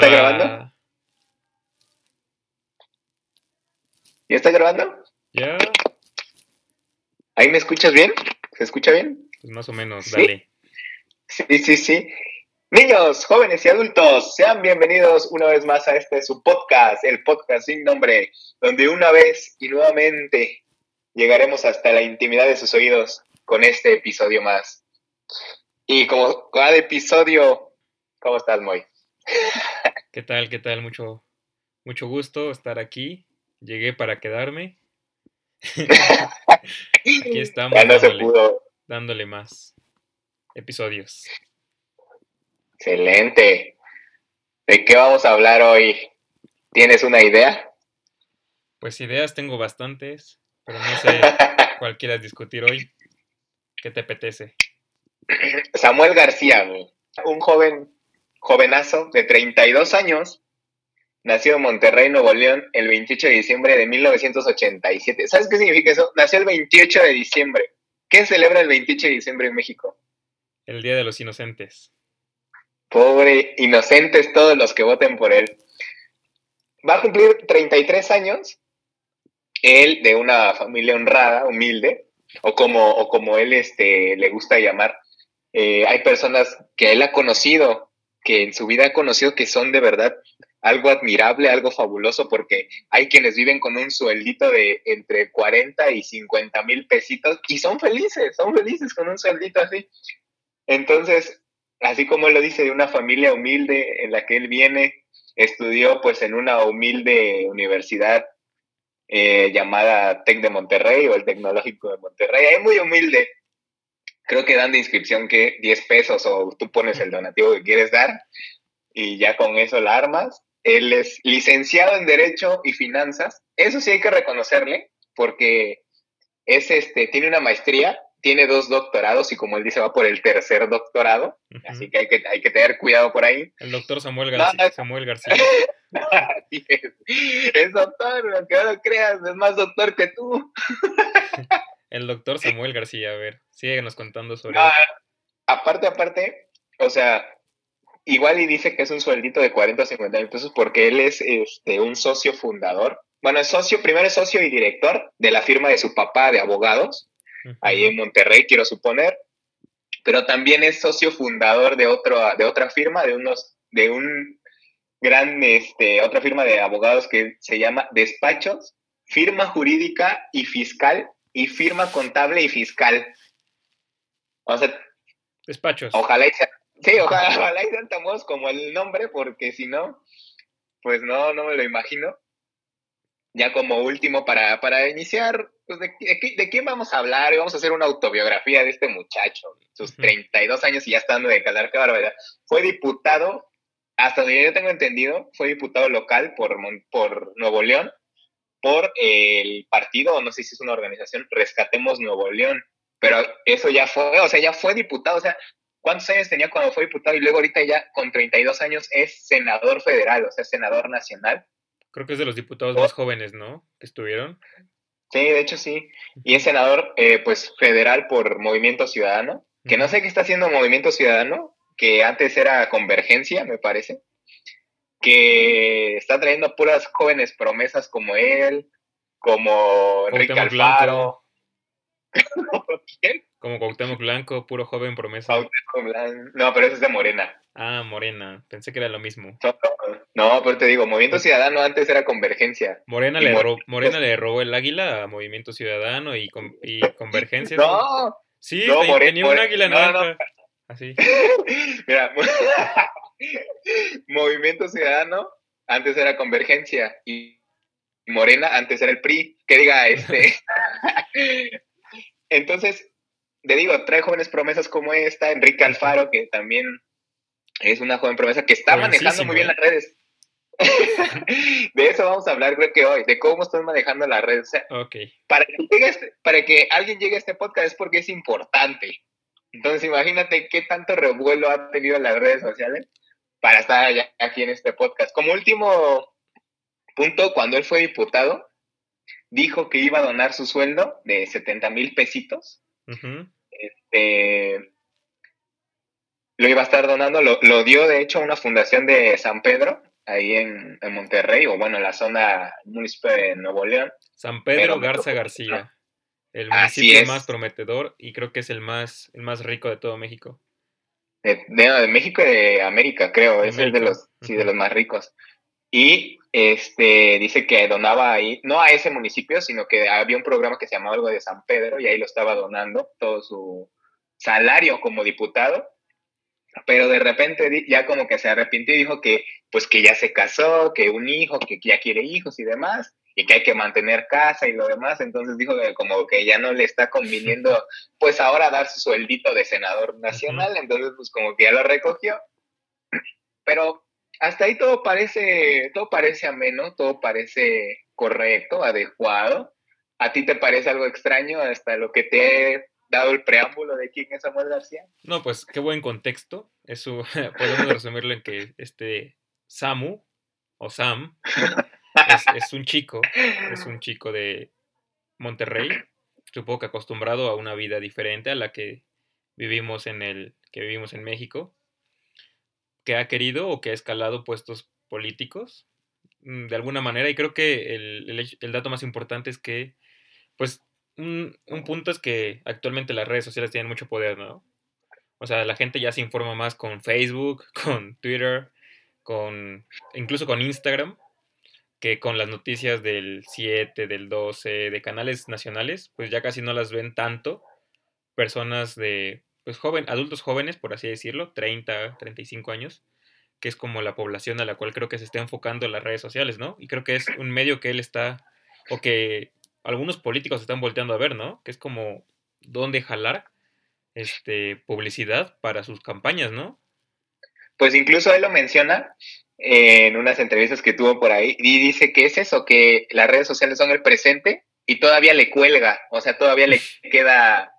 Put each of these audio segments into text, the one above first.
está grabando? ¿Ya está grabando? Ya. ¿Ahí me escuchas bien? ¿Se escucha bien? Pues más o menos, dale. Sí, sí, sí. Niños, jóvenes y adultos, sean bienvenidos una vez más a este su podcast, el podcast sin nombre, donde una vez y nuevamente llegaremos hasta la intimidad de sus oídos con este episodio más. Y como cada episodio, ¿cómo estás, Moy? ¿Qué tal? ¿Qué tal? Mucho, mucho gusto estar aquí. Llegué para quedarme. aquí estamos Ya no se dándole, pudo. dándole más episodios. Excelente. ¿De qué vamos a hablar hoy? ¿Tienes una idea? Pues ideas tengo bastantes, pero no sé cuál quieras discutir hoy. ¿Qué te apetece? Samuel García, un joven, jovenazo de 32 años, nació en Monterrey, Nuevo León, el 28 de diciembre de 1987. ¿Sabes qué significa eso? Nació el 28 de diciembre. ¿Qué celebra el 28 de diciembre en México? El Día de los Inocentes. Pobre, inocentes todos los que voten por él. Va a cumplir 33 años, él de una familia honrada, humilde, o como, o como él este, le gusta llamar. Eh, hay personas que él ha conocido, que en su vida ha conocido que son de verdad algo admirable, algo fabuloso, porque hay quienes viven con un sueldito de entre 40 y 50 mil pesitos y son felices, son felices con un sueldito así. Entonces, así como él lo dice, de una familia humilde en la que él viene, estudió pues en una humilde universidad eh, llamada TEC de Monterrey o el Tecnológico de Monterrey, es muy humilde. Creo que dan de inscripción que 10 pesos o tú pones el donativo que quieres dar y ya con eso la armas. Él es licenciado en Derecho y Finanzas. Eso sí hay que reconocerle porque es este, tiene una maestría, tiene dos doctorados y como él dice va por el tercer doctorado, así que hay que, hay que tener cuidado por ahí. El doctor Samuel García. no. Samuel García. Es doctor, aunque no lo creas, es más doctor que tú. El doctor Samuel García. A ver, síguenos contando sobre él. aparte, aparte, o sea, igual y dice que es un sueldito de 40 o 50 mil pesos porque él es este, un socio fundador. Bueno, es socio, primero es socio y director de la firma de su papá de abogados, ahí en Monterrey, quiero suponer. Pero también es socio fundador de, otro, de otra firma, de unos, de un gran, este, otra firma de abogados que se llama Despachos, Firma Jurídica y Fiscal y Firma Contable y Fiscal. O sea, Despachos. Ojalá y sea- sí, ojalá, ojalá y sean como el nombre, porque si no, pues no, no me lo imagino. Ya como último, para, para iniciar, pues de, de qué- de quién vamos a hablar? Vamos a hacer una autobiografía de este muchacho, sus Ujú. 32 años y ya está dando de calar, qué barbaridad. Fue diputado, hasta donde yo tengo entendido, fue diputado local por, por Nuevo León, por el partido, o no sé si es una organización, Rescatemos Nuevo León. Pero eso ya fue, o sea, ya fue diputado, o sea, ¿Cuántos años tenía cuando fue diputado? Y luego ahorita ya con 32 años es senador federal, o sea, senador nacional. Creo que es de los diputados Oh. más jóvenes, ¿no? Que estuvieron. Sí, de hecho sí. Y es senador, eh, pues, federal por Movimiento Ciudadano, que no sé qué está haciendo Movimiento Ciudadano, que antes era Convergencia, me parece, que está trayendo puras jóvenes promesas como él, como Enrique Alfaro. ¿Quién? Como Cuauhtémoc Blanco, puro joven promesa. No, pero ese es de Morena. Ah, Morena. Pensé que era lo mismo. No, pero te digo, Movimiento Ciudadano antes era Convergencia. Morena, le, Mor- ro- Morena le robó el águila a Movimiento Ciudadano y, con- y Convergencia. No, Sí, no, tenía un águila no. naranja. Así. Mira, Movimiento Ciudadano antes era Convergencia y Morena antes era el PRI. Que diga este. Entonces, te digo, trae jóvenes promesas como esta, Enrique Alfaro, que también es una joven promesa que está manejando muy bien las redes. de eso vamos a hablar, creo que hoy, de cómo están manejando las redes. O sea, Ok. para que, llegue este- para que alguien llegue a este podcast es porque es importante. Entonces, imagínate qué tanto revuelo ha tenido en las redes sociales para estar allá- aquí en este podcast. Como último punto, cuando él fue diputado, dijo que iba a donar su sueldo de 70 mil pesitos. Eh, lo iba a estar donando, lo, lo dio de hecho a una fundación de San Pedro, ahí en, Monterrey, o bueno, en la zona municipal de Nuevo León. San Pedro Garza García, el municipio más prometedor y creo que es el más, el más rico de todo México. De, de, México y de América, creo, es el de los, sí, de los más ricos. Y este dice que donaba ahí, no a ese municipio, sino que había un programa que se llamaba algo de San Pedro y ahí lo estaba donando todo su salario como diputado. Pero de repente ya como que se arrepintió y dijo que pues que ya se casó, que un hijo, que ya quiere hijos y demás, y que hay que mantener casa y lo demás, entonces dijo que como que ya no le está conviniendo pues ahora dar su sueldito de senador nacional, entonces pues como que ya lo recogió, pero hasta ahí todo parece, todo parece ameno, todo parece correcto, adecuado. ¿A ti te parece algo extraño hasta lo que te dado el preámbulo de quién es Samuel García. No, pues qué buen contexto. Eso podemos resumirlo en que este Samu o Sam es, un chico, es un chico de Monterrey, supongo que acostumbrado a una vida diferente a la que vivimos en el que vivimos en México, que ha querido o que ha escalado puestos políticos mm, de alguna manera y creo que el, el, el dato más importante es que pues un, punto es que actualmente las redes sociales tienen mucho poder, ¿no? O sea, la gente ya se informa más con Facebook, con Twitter, con incluso con Instagram, que con las noticias del 7, del 12, de canales nacionales, pues ya casi no las ven tanto personas de, pues joven, adultos jóvenes, por así decirlo, 30, 35 años, que es como la población a la cual creo que se está enfocando en las redes sociales, ¿no? Y creo que es un medio que él está, o que algunos políticos están volteando a ver, ¿no? Que es como dónde jalar este, publicidad para sus campañas, ¿no? Pues incluso él lo menciona en unas entrevistas que tuvo por ahí y dice que es eso, que las redes sociales son el presente y todavía le cuelga, o sea, todavía le queda,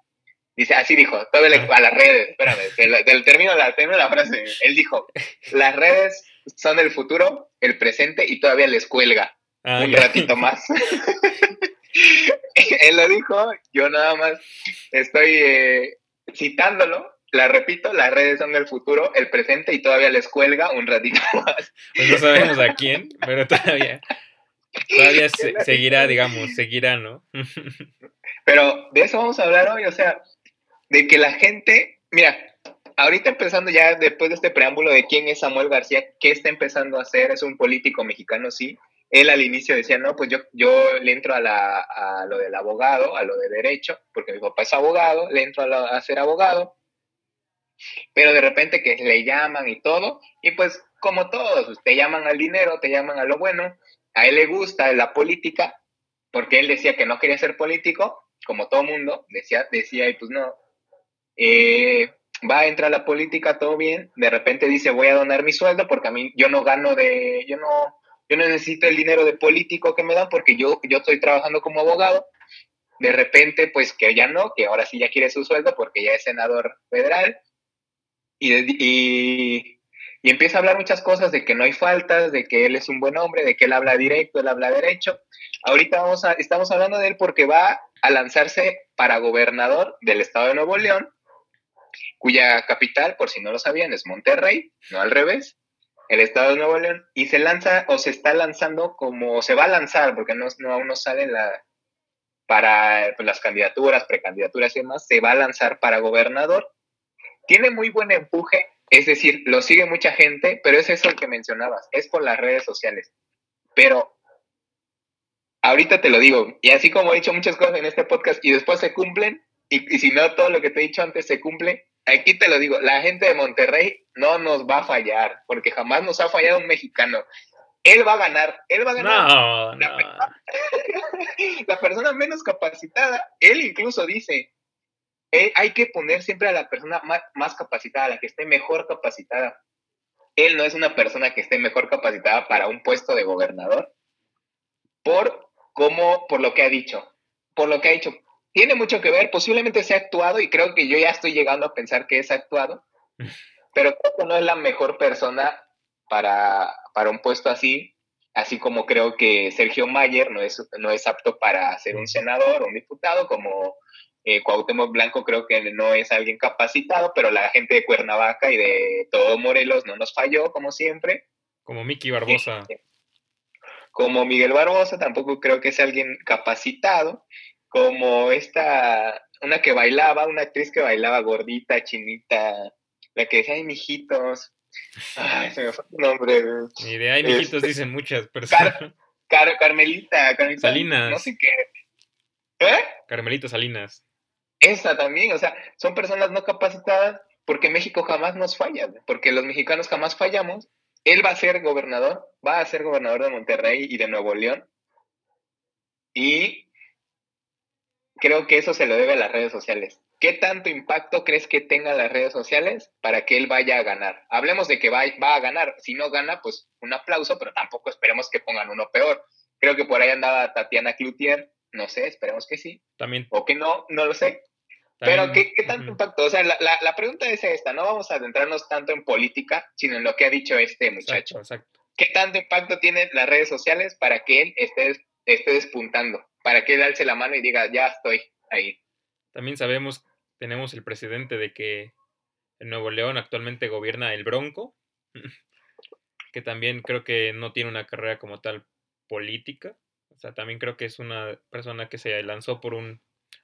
dice, así dijo, todavía le, a las redes, espérame, del termino la, termino la frase, él dijo, las redes son el futuro, el presente y todavía les cuelga ah, un ratito más. Él lo dijo, yo nada más estoy eh, citándolo. La repito, las redes son el futuro, el presente y todavía les cuelga un ratito más. Pues no sabemos a quién, pero todavía, todavía seguirá, digamos, seguirá, ¿no? Pero de eso vamos a hablar hoy, o sea, de que la gente, mira, ahorita empezando ya después de este preámbulo de quién es Samuel García, qué está empezando a hacer, es un político mexicano, sí, él al inicio decía, no, pues yo, yo le entro a, la, a lo del abogado, a lo de derecho, porque mi papá es abogado, le entro a, ser abogado, pero de repente que le llaman y todo, y pues como todos, pues, te llaman al dinero, te llaman a lo bueno, a él le gusta la política, porque él decía que no quería ser político, como todo mundo, decía, decía, y pues no, eh, va a entrar a la política, todo bien, de repente dice, voy a donar mi sueldo, porque a mí yo no gano de, yo no yo no necesito el dinero de político que me dan porque yo, yo estoy trabajando como abogado. De repente, pues que ya no, que ahora sí ya quiere su sueldo porque ya es senador federal. Y, y, y empieza a hablar muchas cosas de que no hay faltas, de que él es un buen hombre, de que él habla directo, él habla derecho. Ahorita vamos a, estamos hablando de él porque va a lanzarse para gobernador del estado de Nuevo León, cuya capital, por si no lo sabían, es Monterrey, no al revés el estado de Nuevo León, y se lanza o se está lanzando como, se va a lanzar, porque no, no aún no sale la, para pues, las candidaturas, precandidaturas y demás, se va a lanzar para gobernador. Tiene muy buen empuje, es decir, lo sigue mucha gente, pero es eso el que mencionabas, es por las redes sociales. Pero ahorita te lo digo, y así como he dicho muchas cosas en este podcast y después se cumplen, y, y si no todo lo que te he dicho antes se cumple, aquí te lo digo, la gente de Monterrey no nos va a fallar, porque jamás nos ha fallado un mexicano. Él va a ganar, él va a ganar. No, la, Persona, la persona menos capacitada, él incluso dice, eh, hay que poner siempre a la persona más, más capacitada, la que esté mejor capacitada. Él no es una persona que esté mejor capacitada para un puesto de gobernador por cómo, por lo que ha dicho, por lo que ha dicho, tiene mucho que ver, posiblemente sea actuado y creo que yo ya estoy llegando a pensar que es actuado, pero creo que no es la mejor persona para, para un puesto así, así como creo que Sergio Mayer no es, no es apto para ser un senador o un diputado, como eh, Cuauhtémoc Blanco creo que no es alguien capacitado, pero la gente de Cuernavaca y de todo Morelos no nos falló, como siempre. Como Mickey Barbosa. Como Miguel Barbosa, tampoco creo que sea alguien capacitado. Como esta, una que bailaba, una actriz que bailaba gordita, chinita, la que decía, ay, mijitos. Ay, se me fue el nombre. Ni de ay, mijitos este, dicen muchas personas. Carmelita, Carmelita. Salinas. No sé qué. ¿Eh? Carmelita Salinas. Esa también, o sea, son personas no capacitadas porque México jamás nos falla, porque los mexicanos jamás fallamos. Él va a ser gobernador, va a ser gobernador de Monterrey y de Nuevo León. Y creo que eso se lo debe a las redes sociales. ¿Qué tanto impacto crees que tengan las redes sociales para que él vaya a ganar? Hablemos de que va, va a ganar. Si no gana, pues un aplauso, pero tampoco esperemos que pongan uno peor. Creo que por ahí andaba Tatiana Cloutier, no sé, esperemos que sí. También. O que no, no lo sé. Pero, ¿qué, tanto impacto? O sea, la, pregunta es esta, no vamos a adentrarnos tanto en política, sino en lo que ha dicho este muchacho. Exacto, ¿Qué tanto impacto tienen las redes sociales para que él esté, esté despuntando? Para que él alce la mano y diga, ya estoy ahí. También sabemos, tenemos el presidente de que en Nuevo León actualmente gobierna el Bronco, que también creo que no tiene una carrera como tal política. O sea, también creo que es una persona que se lanzó por un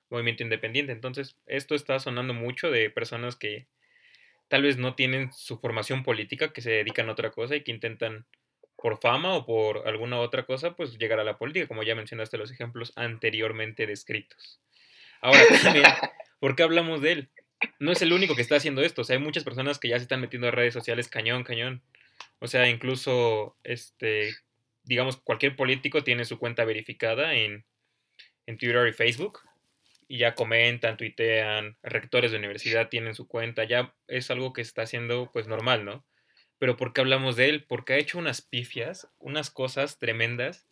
movimiento independiente. Entonces, esto está sonando mucho de personas que tal vez no tienen su formación política, que se dedican a otra cosa y que intentan por fama o por alguna otra cosa, pues llegar a la política, como ya mencionaste los ejemplos anteriormente descritos. Ahora, también, ¿por qué hablamos de él? No es el único que está haciendo esto, o sea, hay muchas personas que ya se están metiendo en redes sociales cañón, cañón. O sea, incluso, este, digamos, cualquier político tiene su cuenta verificada en, en Twitter y Facebook y ya comentan, tuitean, rectores de universidad tienen su cuenta, ya es algo que está haciendo pues normal, ¿no? Pero ¿por qué hablamos de él? Porque ha hecho unas pifias, unas cosas tremendas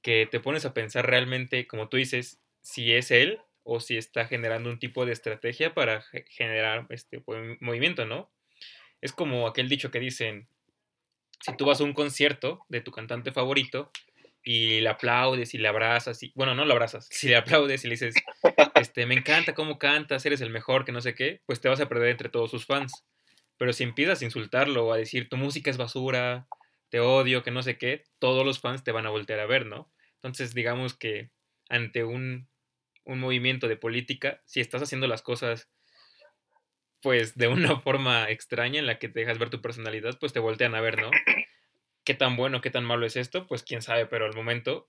que te pones a pensar realmente, como tú dices, si es él o si está generando un tipo de estrategia para generar este movimiento, ¿no? Es como aquel dicho que dicen, si tú vas a un concierto de tu cantante favorito, y le aplaudes y le abrazas, y, bueno, no lo abrazas, si le aplaudes y le dices, este, me encanta cómo cantas, eres el mejor, que no sé qué, pues te vas a perder entre todos sus fans. Pero si empiezas a insultarlo o a decir, tu música es basura, te odio, que no sé qué, todos los fans te van a voltear a ver, ¿no? Entonces, digamos que ante un, un movimiento de política, si estás haciendo las cosas pues de una forma extraña en la que te dejas ver tu personalidad, pues te voltean a ver, ¿no? ¿Qué tan bueno, qué tan malo es esto? Pues quién sabe, pero al momento,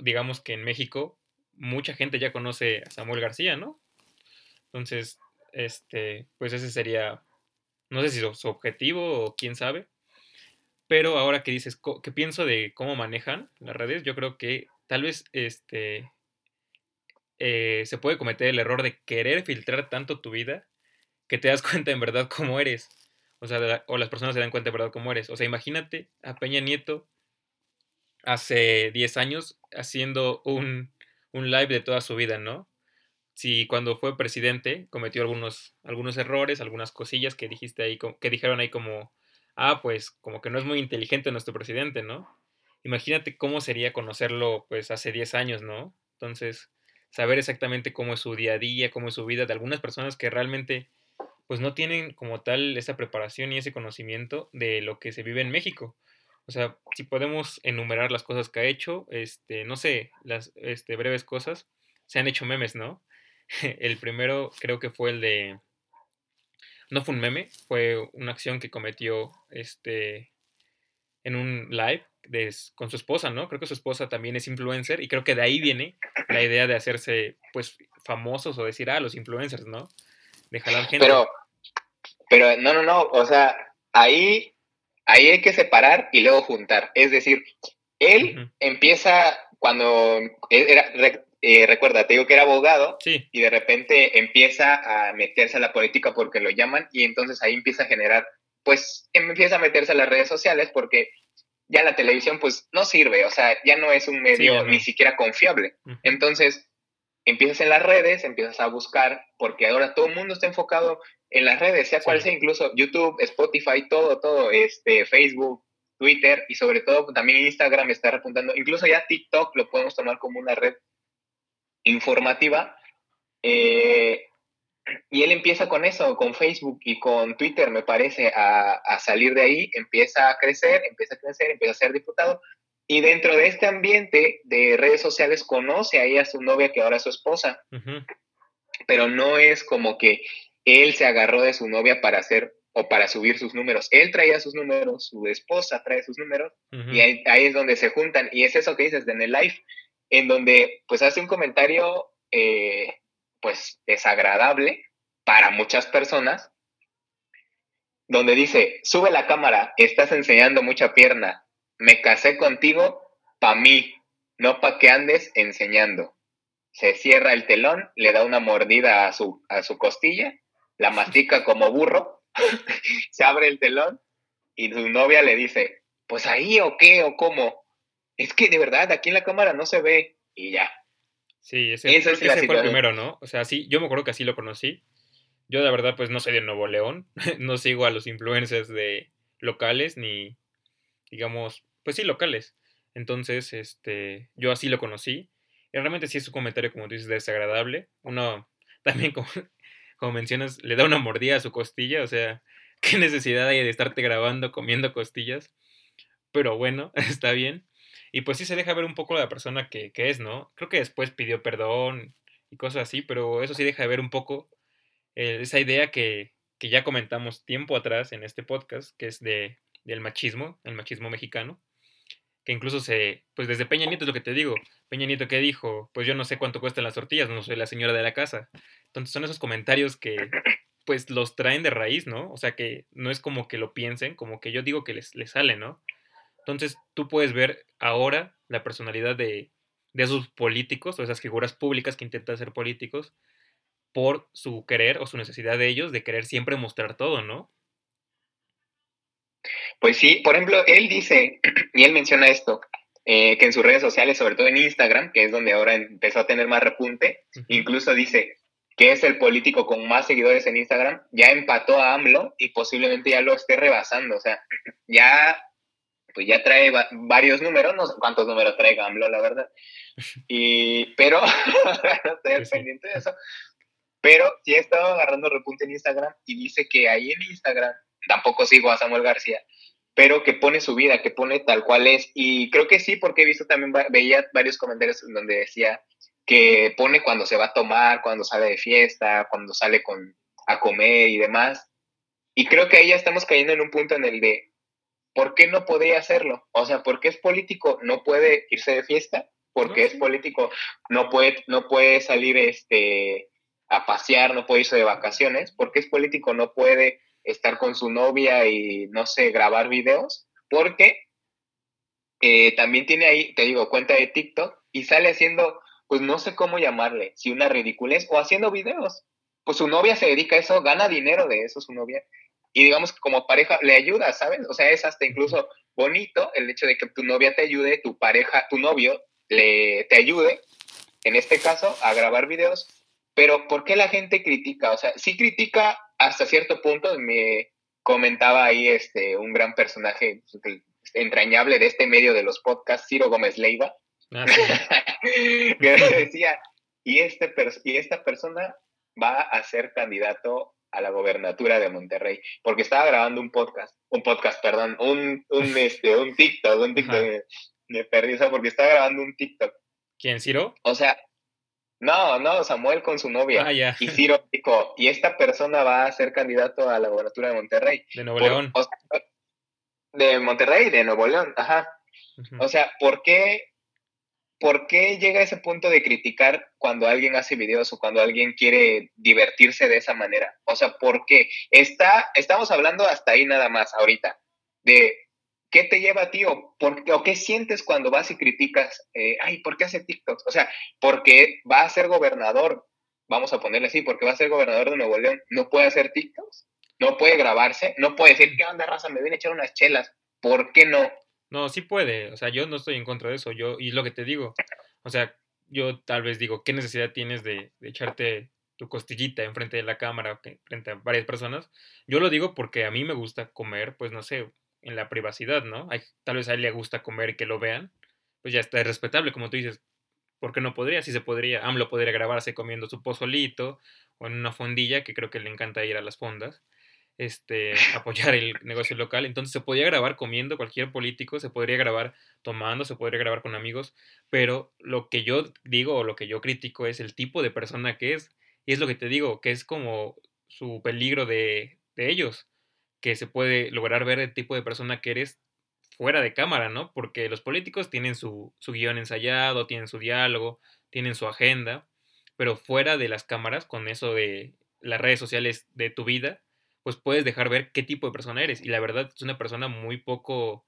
digamos que en México mucha gente ya conoce a Samuel García, ¿no? Entonces, este, pues ese sería, no sé si su, objetivo o quién sabe. Pero ahora que dices, ¿qué pienso de cómo manejan las redes? Yo creo que tal vez este, eh, se puede cometer el error de querer filtrar tanto tu vida que te das cuenta en verdad cómo eres. O sea, o las personas se dan cuenta verdad cómo eres. O sea, imagínate a Peña Nieto hace 10 años haciendo un, live de toda su vida, ¿no? Si cuando fue presidente cometió algunos, algunos errores, algunas cosillas que dijiste ahí, que dijeron ahí como, ah, pues como que no es muy inteligente nuestro presidente, ¿no? Imagínate cómo sería conocerlo pues hace 10 años, ¿no? Entonces, saber exactamente cómo es su día a día, cómo es su vida de algunas personas que realmente pues no tienen como tal esa preparación y ese conocimiento de lo que se vive en México. O sea, si podemos enumerar las cosas que ha hecho, este, no sé, las este, breves cosas, se han hecho memes, ¿no? El primero creo que fue el de... No fue un meme, fue una acción que cometió este, en un live con su esposa, ¿no? Creo que su esposa también es influencer y creo que de ahí viene la idea de hacerse, pues, famosos o decir, ah, los influencers, ¿no? De jalar gente. Pero, pero no, no, no, o sea, ahí, ahí hay que separar y luego juntar. Es decir, él empieza cuando era, eh, recuerda, te digo que era abogado y de repente empieza a meterse a la política porque lo llaman y entonces ahí empieza a generar, pues empieza a meterse a las redes sociales porque ya la televisión pues no sirve, o sea, ya no es un medio ni siquiera confiable. Entonces, empiezas en las redes, empiezas a buscar, porque ahora todo el mundo está enfocado en las redes, sea cual sea, incluso YouTube, Spotify, todo, todo, este, Facebook, Twitter y sobre todo también Instagram está repuntando, incluso ya TikTok lo podemos tomar como una red informativa. Eh, Y él empieza con eso, con Facebook y con Twitter, me parece, a, a, salir de ahí, empieza a crecer, empieza a crecer, empieza a ser diputado. Y dentro de este ambiente de redes sociales conoce ahí a su novia, que ahora es su esposa. Pero no es como que él se agarró de su novia para hacer o para subir sus números. Él traía sus números, su esposa trae sus números, y ahí, ahí, es donde se juntan. Y es eso que dices en el live, en donde pues hace un comentario eh, pues desagradable para muchas personas, donde dice, sube la cámara, estás enseñando mucha pierna, me casé contigo pa' mí, no pa' que andes enseñando. Se cierra el telón, le da una mordida a su, a su costilla, la mastica como burro, se abre el telón y su novia le dice, pues ahí o qué o cómo. Es que de verdad aquí en la cámara no se ve y ya. Sí, ese, ese fue el primero, ¿no? O sea, sí, yo me acuerdo que así lo conocí. Yo de verdad pues no soy de Nuevo León, no sigo a los influencers de locales ni, digamos, pues sí, locales. Entonces, este, yo así lo conocí. Y realmente sí es un comentario, como tú dices, desagradable. Uno también, como, como mencionas, le da una mordida a su costilla. O sea, qué necesidad hay de estarte grabando comiendo costillas. Pero bueno, está bien. Y pues sí se deja ver un poco la persona que, es, ¿no? Creo que después pidió perdón y cosas así, pero eso sí deja de ver un poco eh, esa idea que, que, ya comentamos tiempo atrás en este podcast, que es de, del machismo, el machismo mexicano, que incluso se, pues desde Peña Nieto es lo que te digo, Peña Nieto que dijo, pues yo no sé cuánto cuestan las tortillas, no soy la señora de la casa. Entonces son esos comentarios que pues los traen de raíz, ¿no? O sea que no es como que lo piensen, como que yo digo que les, les sale, ¿no? Entonces tú puedes ver ahora la personalidad de, esos políticos o esas figuras públicas que intentan ser políticos por su querer o su necesidad de ellos de querer siempre mostrar todo, ¿no? Pues sí, por ejemplo, él dice, y él menciona esto, eh, que en sus redes sociales, sobre todo en Instagram, que es donde ahora empezó a tener más repunte, incluso dice que es el político con más seguidores en Instagram, ya empató a AMLO y posiblemente ya lo esté rebasando, o sea, ya pues ya trae varios números, no sé cuántos números trae AMLO, la verdad. Y, pero, no estoy pendiente de eso. Pero sí he estado agarrando repunte en Instagram y dice que ahí en Instagram, tampoco sigo a Samuel García, pero que pone su vida, que pone tal cual es. Y creo que sí, porque he visto también, veía varios comentarios donde decía que pone cuando se va a tomar, cuando sale de fiesta, cuando sale con, a comer y demás. Y creo que ahí ya estamos cayendo en un punto en el de, ¿por qué no podría hacerlo? O sea, porque es político, no puede irse de fiesta, porque es político, no puede, no puede salir este, a pasear, no puede irse de vacaciones, porque es político, no puede estar con su novia y, no sé, grabar videos, porque eh, también tiene ahí, te digo, cuenta de TikTok y sale haciendo, pues no sé cómo llamarle, si una ridiculez o haciendo videos. Pues su novia se dedica a eso, gana dinero de eso su novia y digamos que como pareja le ayuda, ¿sabes? O sea, es hasta incluso bonito el hecho de que tu novia te ayude, tu pareja, tu novio le, te ayude, en este caso, a grabar videos, pero ¿por qué la gente critica? O sea, sí critica hasta cierto punto, me comentaba ahí este, un gran personaje entrañable de este medio de los podcasts, Ciro Gómez Leiva, ah, que decía, y, este y esta persona va a ser candidato a la gobernatura de Monterrey, porque estaba grabando un podcast, un podcast, perdón, un, un, este, un TikTok, un TikTok, me, perdí eso porque estaba grabando un TikTok. ¿Quién, Ciro? O sea, no, no, Samuel con su novia. Ah, ya. Y Ciro dijo, y esta persona va a ser candidato a la gobernatura de Monterrey. De Nuevo León. de Monterrey, de Nuevo León, ajá. O sea, ¿por qué ¿por qué llega a ese punto de criticar cuando alguien hace videos o cuando alguien quiere divertirse de esa manera? O sea, ¿por qué? Está, estamos hablando hasta ahí nada más ahorita, de qué te lleva a ti o, o qué sientes cuando vas y criticas, eh, ay, ¿por qué hace TikToks? O sea, porque va a ser gobernador, vamos a ponerle así, porque va a ser gobernador de Nuevo León, no puede hacer TikToks, no puede grabarse, no puede decir, ¿qué onda, raza? Me viene a echar unas chelas. ¿Por qué no? No, sí puede. O sea, yo no estoy en contra de eso. Yo, y lo que te digo, o sea, yo tal vez digo, ¿qué necesidad tienes de, echarte tu costillita enfrente de la cámara, frente a varias personas? Yo lo digo porque a mí me gusta comer, pues no sé, en la privacidad, ¿no? Hay, tal vez a él le gusta comer y que lo vean, pues ya está, es respetable, como tú dices. ¿Por qué no podría? Si se podría, AMLO podría grabarse comiendo su pozolito o en una fondilla, que creo que le encanta ir a las fondas, este, apoyar el negocio local. Entonces se podría grabar comiendo cualquier político, se podría grabar tomando, se podría grabar con amigos, pero lo que yo digo o lo que yo critico es el tipo de persona que es. Y es lo que te digo, que es como su peligro de, de ellos, que se puede lograr ver el tipo de persona que eres fuera de cámara, ¿no? Porque los políticos tienen su, su guion ensayado, tienen su diálogo, tienen su agenda, pero fuera de las cámaras, con eso de las redes sociales de tu vida, pues puedes dejar ver qué tipo de persona eres. Y la verdad es una persona muy poco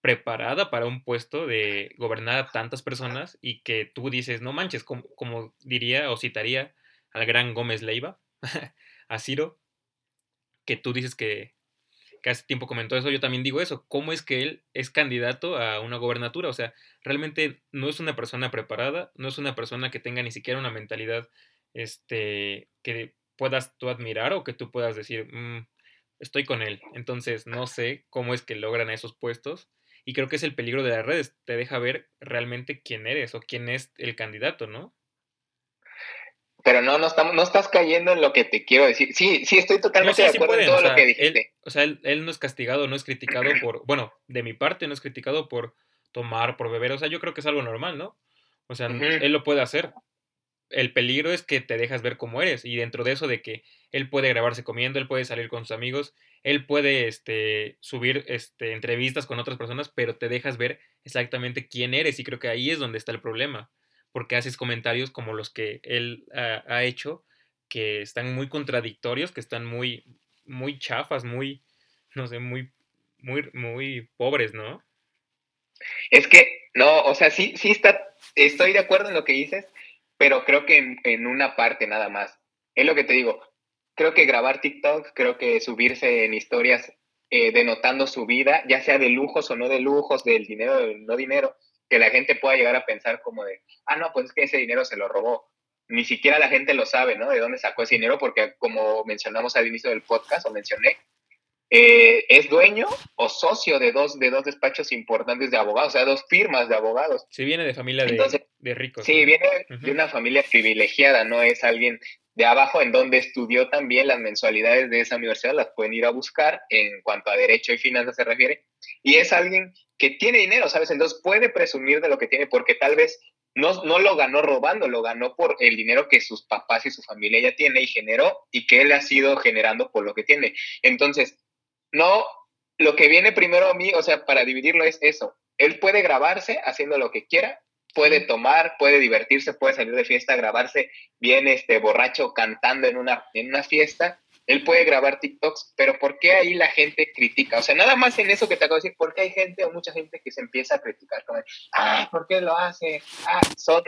preparada para un puesto de gobernar a tantas personas y que tú dices, no manches, como, como diría o citaría al gran Gómez Leiva, a Ciro, que tú dices que, que hace tiempo comentó eso, yo también digo eso, ¿cómo es que él es candidato a una gobernatura? O sea, realmente no es una persona preparada, no es una persona que tenga ni siquiera una mentalidad este, que puedas tú admirar o que tú puedas decir, mm, estoy con él. Entonces, no sé cómo es que logran esos puestos. Y creo que es el peligro de las redes. Te deja ver realmente quién eres o quién es el candidato, ¿no? Pero no, no, estamos, no estás cayendo en lo que te quiero decir. Sí, sí, estoy totalmente de acuerdo en todo lo que dijiste. Él, o sea, él, no es castigado, no es criticado por, bueno, de mi parte no es criticado por tomar, por beber. O sea, yo creo que es algo normal, ¿no? O sea, él lo puede hacer el peligro es que te dejas ver cómo eres y dentro de eso de que él puede grabarse comiendo, él puede salir con sus amigos, él puede este, subir este, entrevistas con otras personas, pero te dejas ver exactamente quién eres y creo que ahí es donde está el problema, porque haces comentarios como los que él ha, hecho, que están muy contradictorios, que están muy, muy chafas, muy, no sé, muy, muy, muy pobres, ¿no? Es que, no, o sea, sí, sí está, estoy de acuerdo en lo que dices, pero creo que en, una parte nada más. Es lo que te digo. Creo que grabar TikTok, creo que subirse en historias eh, denotando su vida, ya sea de lujos o no de lujos, del dinero o no dinero, que la gente pueda llegar a pensar como de, ah, no, pues es que ese dinero se lo robó. Ni siquiera la gente lo sabe, ¿no? De dónde sacó ese dinero, porque como mencionamos al inicio del podcast, o mencioné, eh, es dueño o socio de dos, de dos despachos importantes de abogados, o sea, dos firmas de abogados. Sí, viene de familia de, ricos. Sí, viene de una familia privilegiada, no es alguien de abajo en donde estudió también las mensualidades de esa universidad, las pueden ir a buscar en cuanto a derecho y finanzas se refiere, y es alguien que tiene dinero, ¿sabes? Entonces puede presumir de lo que tiene porque tal vez no, no lo ganó robando, lo ganó por el dinero que sus papás y su familia ya tiene y generó y que él ha sido generando por lo que tiene. Entonces, no, lo que viene primero a mí, o sea, para dividirlo es eso. Él puede grabarse haciendo lo que quiera, puede tomar, puede divertirse, puede salir de fiesta, grabarse bien este borracho cantando en una, en una fiesta él puede grabar TikToks, pero ¿por qué ahí la gente critica? O sea, nada más en eso que te acabo de decir, ¿por qué hay gente o mucha gente que se empieza a criticar? Como, ah, ¿por qué lo hace? Ah, son,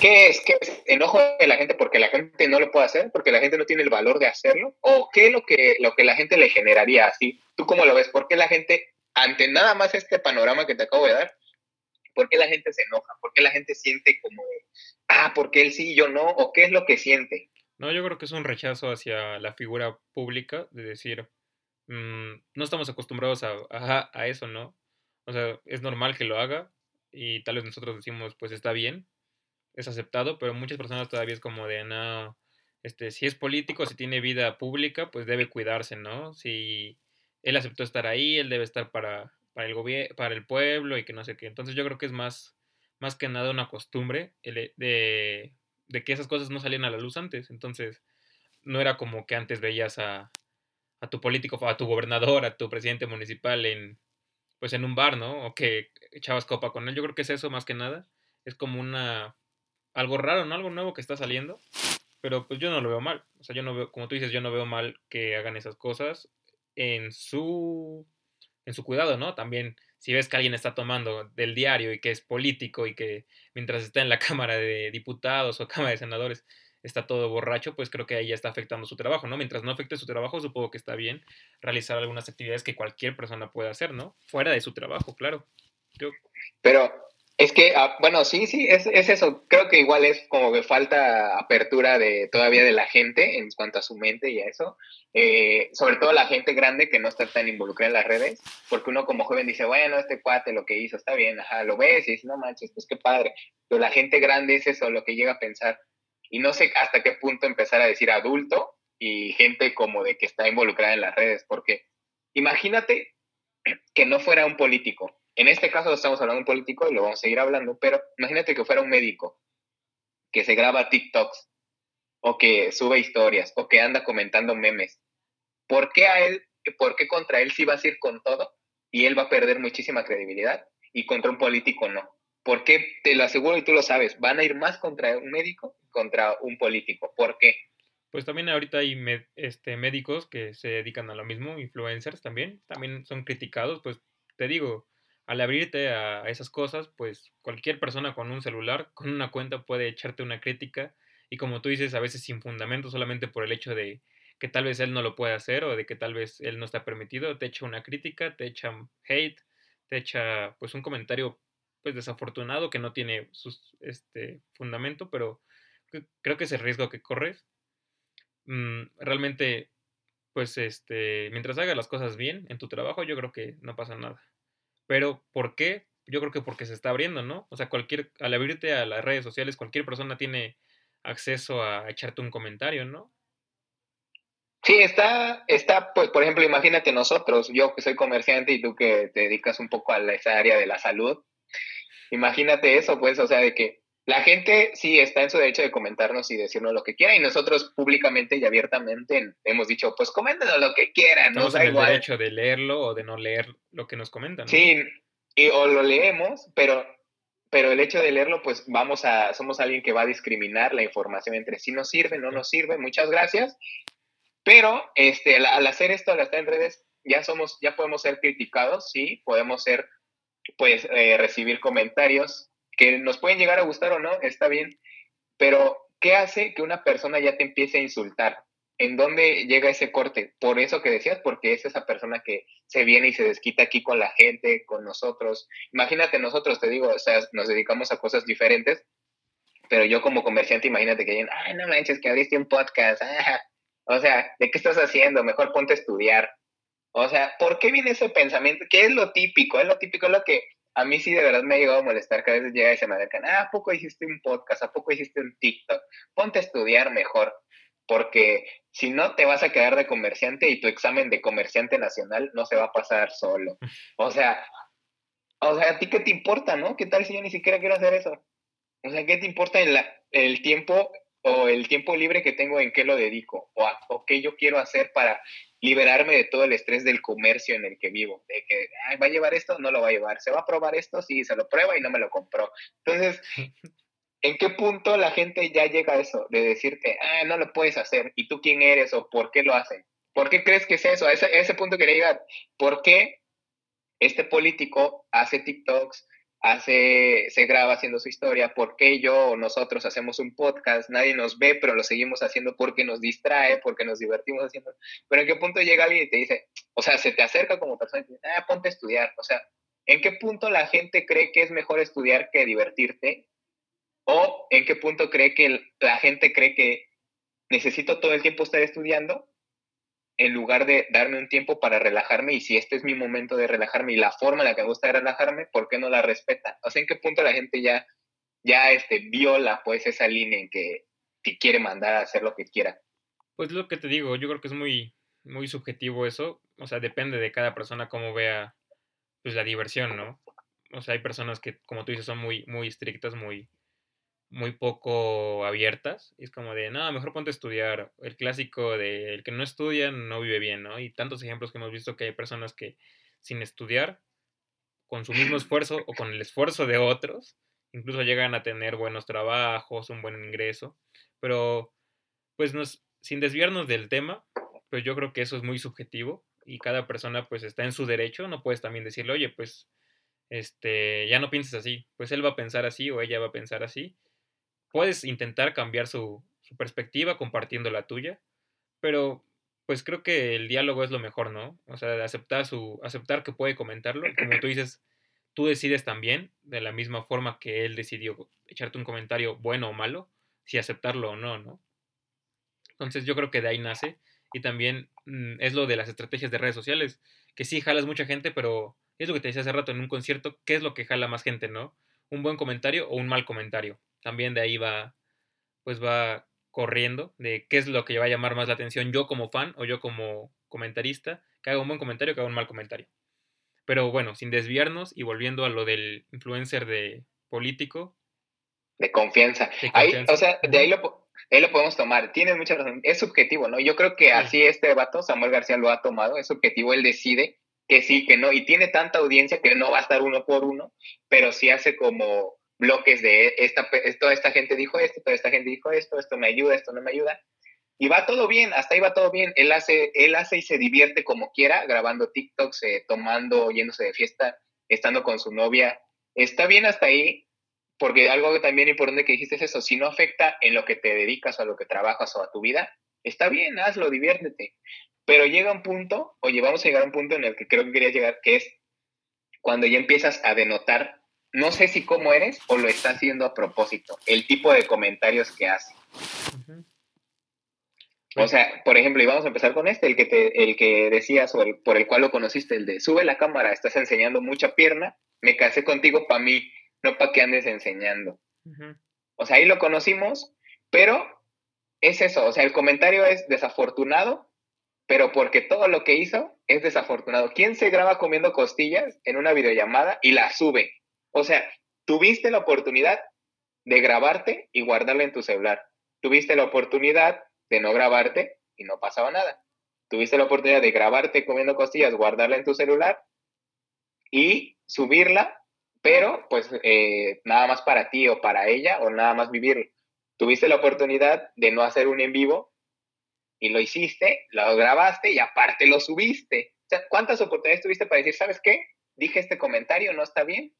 ¿qué es? ¿Qué es? ¿Enojo de la gente porque la gente no lo puede hacer? ¿Porque la gente no tiene el valor de hacerlo? ¿O qué es lo que, lo que la gente le generaría así? ¿Tú cómo lo ves? ¿Por qué la gente, ante nada más este panorama que te acabo de dar, ¿por qué la gente se enoja? ¿Por qué la gente siente como, ah, ¿por qué él sí y yo no? ¿O qué es lo que siente? No, yo creo que es un rechazo hacia la figura pública, de decir, mm, no estamos acostumbrados a, a, eso, ¿no? O sea, es normal que lo haga y tal vez nosotros decimos, pues está bien, es aceptado, pero muchas personas todavía es como de, no, este, si es político, si tiene vida pública, pues debe cuidarse, ¿no? Si él aceptó estar ahí, él debe estar para, para el gobierno, para el pueblo y que no sé qué. Entonces yo creo que es más, más que nada una costumbre de de que esas cosas no salían a la luz antes. Entonces, no era como que antes veías a, a tu político, a tu gobernador, a tu presidente municipal en, pues en un bar, ¿no? O que echabas copa con él. Yo creo que es eso más que nada. Es como una, algo raro, ¿no? Algo nuevo que está saliendo. Pero pues yo no lo veo mal. O sea, yo no veo, como tú dices, yo no veo mal que hagan esas cosas en su, en su cuidado, ¿no? También si ves que alguien está tomando del diario y que es político y que mientras está en la Cámara de Diputados o Cámara de Senadores está todo borracho, pues creo que ahí ya está afectando su trabajo, ¿no? Mientras no afecte su trabajo, supongo que está bien realizar algunas actividades que cualquier persona puede hacer, ¿no? Fuera de su trabajo, claro. Pero Es que, ah, bueno, sí, sí, es, es, eso. Creo que igual es como que falta apertura de todavía de la gente en cuanto a su mente y a eso. Eh, sobre todo la gente grande que no está tan involucrada en las redes, porque uno como joven dice, bueno, este cuate lo que hizo está bien, ajá, lo ves y dices, no manches, pues qué padre. Pero la gente grande es eso, lo que llega a pensar. Y no sé hasta qué punto empezar a decir adulto y gente como de que está involucrada en las redes, porque imagínate que no fuera un político en este caso estamos hablando de un político y lo vamos a seguir hablando, pero imagínate que fuera un médico que se graba TikToks o que sube historias o que anda comentando memes. ¿Por qué a él, por qué contra él sí va a ir con todo y él va a perder muchísima credibilidad y contra un político no? ¿Por qué? Te lo aseguro y tú lo sabes, van a ir más contra un médico contra un político. ¿Por qué? Pues también ahorita hay este, médicos que se dedican a lo mismo, influencers también, también son criticados, pues te digo, al abrirte a esas cosas, pues cualquier persona con un celular, con una cuenta puede echarte una crítica y como tú dices, a veces sin fundamento, solamente por el hecho de que tal vez él no lo puede hacer o de que tal vez él no está permitido, te echa una crítica, te echa hate, te echa pues un comentario pues desafortunado que no tiene su este, fundamento, pero creo que es el riesgo que corres. Mm, realmente, pues este, mientras hagas las cosas bien en tu trabajo, yo creo que no pasa nada. Pero, ¿por qué? Yo creo que porque se está abriendo, ¿no? O sea, cualquier, al abrirte a las redes sociales, cualquier persona tiene acceso a echarte un comentario, ¿no? Sí, está, está, pues, por ejemplo, imagínate nosotros, yo que soy comerciante y tú que te dedicas un poco a esa área de la salud, imagínate eso, pues, o sea, de que la gente sí está en su derecho de comentarnos y decirnos lo que quiera y nosotros públicamente y abiertamente hemos dicho, pues coméntenos lo que quieran. Estamos en el derecho de leerlo o de no leer lo que nos comentan. Sí, y, o lo leemos, pero, pero el hecho de leerlo, pues vamos a, somos alguien que va a discriminar la información entre si nos sirve, no nos sirve, muchas gracias. Pero este, al, hacer esto, al estar en redes, ya somos, ya podemos ser criticados, sí, podemos ser, pues, eh, recibir comentarios que nos pueden llegar a gustar o no, está bien, pero ¿qué hace que una persona ya te empiece a insultar? ¿En dónde llega ese corte? Por eso que decías, porque es esa persona que se viene y se desquita aquí con la gente, con nosotros. Imagínate nosotros, te digo, o sea, nos dedicamos a cosas diferentes, pero yo como comerciante, imagínate que digan, ay, no manches, que abriste un podcast. O sea, ¿de qué estás haciendo? Mejor ponte a estudiar. O sea, ¿por qué viene ese pensamiento? ¿Qué es lo típico? Es lo típico, es lo que a mí sí de verdad me ha llegado a molestar que a veces llega y se me acercan, ah, ¿a poco hiciste un podcast? ¿A poco hiciste un TikTok? Ponte a estudiar mejor, porque si no te vas a quedar de comerciante y tu examen de comerciante nacional no se va a pasar solo. O sea, o sea, ¿a ti qué te importa, no? ¿Qué tal si yo ni siquiera quiero hacer eso? O sea, ¿qué te importa el, el tiempo o el tiempo libre que tengo en qué lo dedico? O, o qué yo quiero hacer para liberarme de todo el estrés del comercio en el que vivo, de que va a llevar esto, no lo va a llevar, se va a probar esto, sí, se lo prueba y no me lo compró. Entonces, ¿en qué punto la gente ya llega a eso, de decirte, ah, no lo puedes hacer, y tú quién eres o por qué lo hacen? ¿Por qué crees que es eso? A ese, a ese punto quería llegar. ¿Por qué este político hace TikToks, hace, se graba haciendo su historia, por qué yo o nosotros hacemos un podcast, nadie nos ve, pero lo seguimos haciendo porque nos distrae, porque nos divertimos haciendo. Pero en qué punto llega alguien y te dice, o sea, se te acerca como persona y te dice, ah, ponte a estudiar. O sea, ¿en qué punto la gente cree que es mejor estudiar que divertirte? ¿O en qué punto cree que la gente cree que necesito todo el tiempo estar estudiando en lugar de darme un tiempo para relajarme y si este es mi momento de relajarme y la forma en la que me gusta relajarme, ¿por qué no la respeta? O sea, ¿en qué punto la gente ya, ya este, viola pues esa línea en que, que quiere mandar a hacer lo que quiera? Pues lo que te digo, yo creo que es muy, muy subjetivo eso, o sea, depende de cada persona cómo vea pues la diversión, ¿no? O sea, hay personas que, como tú dices, son muy, muy estrictas, muy, muy poco abiertas. Y es como de, no, mejor ponte a estudiar. El clásico de el que no estudia no vive bien, ¿no? Y tantos ejemplos que hemos visto que hay personas que sin estudiar, con su mismo esfuerzo o con el esfuerzo de otros, incluso llegan a tener buenos trabajos, un buen ingreso. Pero, pues, nos, sin desviarnos del tema, pues yo creo que eso es muy subjetivo y cada persona pues está en su derecho. No puedes también decirle, oye, pues, este, ya no pienses así. Pues él va a pensar así o ella va a pensar así puedes intentar cambiar su, perspectiva compartiendo la tuya, pero pues creo que el diálogo es lo mejor, ¿no? O sea, aceptar su aceptar que puede comentarlo, como tú dices, tú decides también, de la misma forma que él decidió echarte un comentario bueno o malo, si aceptarlo o no, ¿no? Entonces yo creo que de ahí nace y también mm, es lo de las estrategias de redes sociales, que sí jalas mucha gente, pero es lo que te decía hace rato en un concierto, ¿qué es lo que jala más gente, no? Un buen comentario o un mal comentario. También de ahí va, pues va corriendo de qué es lo que va a llamar más la atención yo como fan o yo como comentarista, que haga un buen comentario, que haga un mal comentario. Pero bueno, sin desviarnos y volviendo a lo del influencer de político. De confianza. Ahí, o sea, de ahí lo, lo podemos tomar. Tienes mucha razón. Es subjetivo, ¿no? Yo creo que así este vato, Samuel García, lo ha tomado. Es subjetivo. Él decide que sí, que no. Y tiene tanta audiencia que no va a estar uno por uno, pero sí hace como bloques de esta, toda esta gente dijo esto, toda esta gente dijo esto, esto me ayuda, esto no me ayuda. Y va todo bien, hasta ahí va todo bien. Él hace, él hace y se divierte como quiera, grabando TikToks, eh, tomando, yéndose de fiesta, estando con su novia. Está bien hasta ahí, porque algo también importante que dijiste es eso, si no afecta en lo que te dedicas o a lo que trabajas o a tu vida, está bien, hazlo, diviértete. Pero llega un punto, oye, vamos a llegar a un punto en el que creo que quería llegar, que es cuando ya empiezas a denotar, no sé si cómo eres o lo está haciendo a propósito, el tipo de comentarios que hace. O sea, por ejemplo, y vamos a empezar con este, el que te, el que decías o por el cual lo conociste, el de sube la cámara, estás enseñando mucha pierna, me casé contigo para mí, no para que andes enseñando. O sea, ahí lo conocimos, pero es eso, o sea, el comentario es desafortunado, pero porque todo lo que hizo es desafortunado. ¿Quién se graba comiendo costillas en una videollamada y la sube? O sea, tuviste la oportunidad de grabarte y guardarla en tu celular. Tuviste la oportunidad de no grabarte y no pasaba nada. Tuviste la oportunidad de grabarte comiendo costillas, guardarla en tu celular y subirla, pero pues eh, nada más para ti o para ella o nada más vivir. Tuviste la oportunidad de no hacer un en vivo y lo hiciste, lo grabaste y aparte lo subiste. O sea, ¿cuántas oportunidades tuviste para decir, sabes qué? Dije este comentario, no está bien,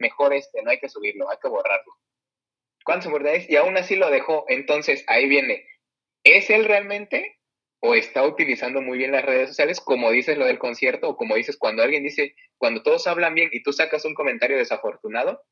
mejor este, no hay que subirlo, hay que borrarlo. ¿Cuántas oportunidades? Y aún así lo dejó. Entonces ahí viene ¿Es él realmente o está utilizando muy bien las redes sociales, como dices lo del concierto, o como dices cuando alguien dice, cuando todos hablan bien y tú sacas un comentario desafortunado,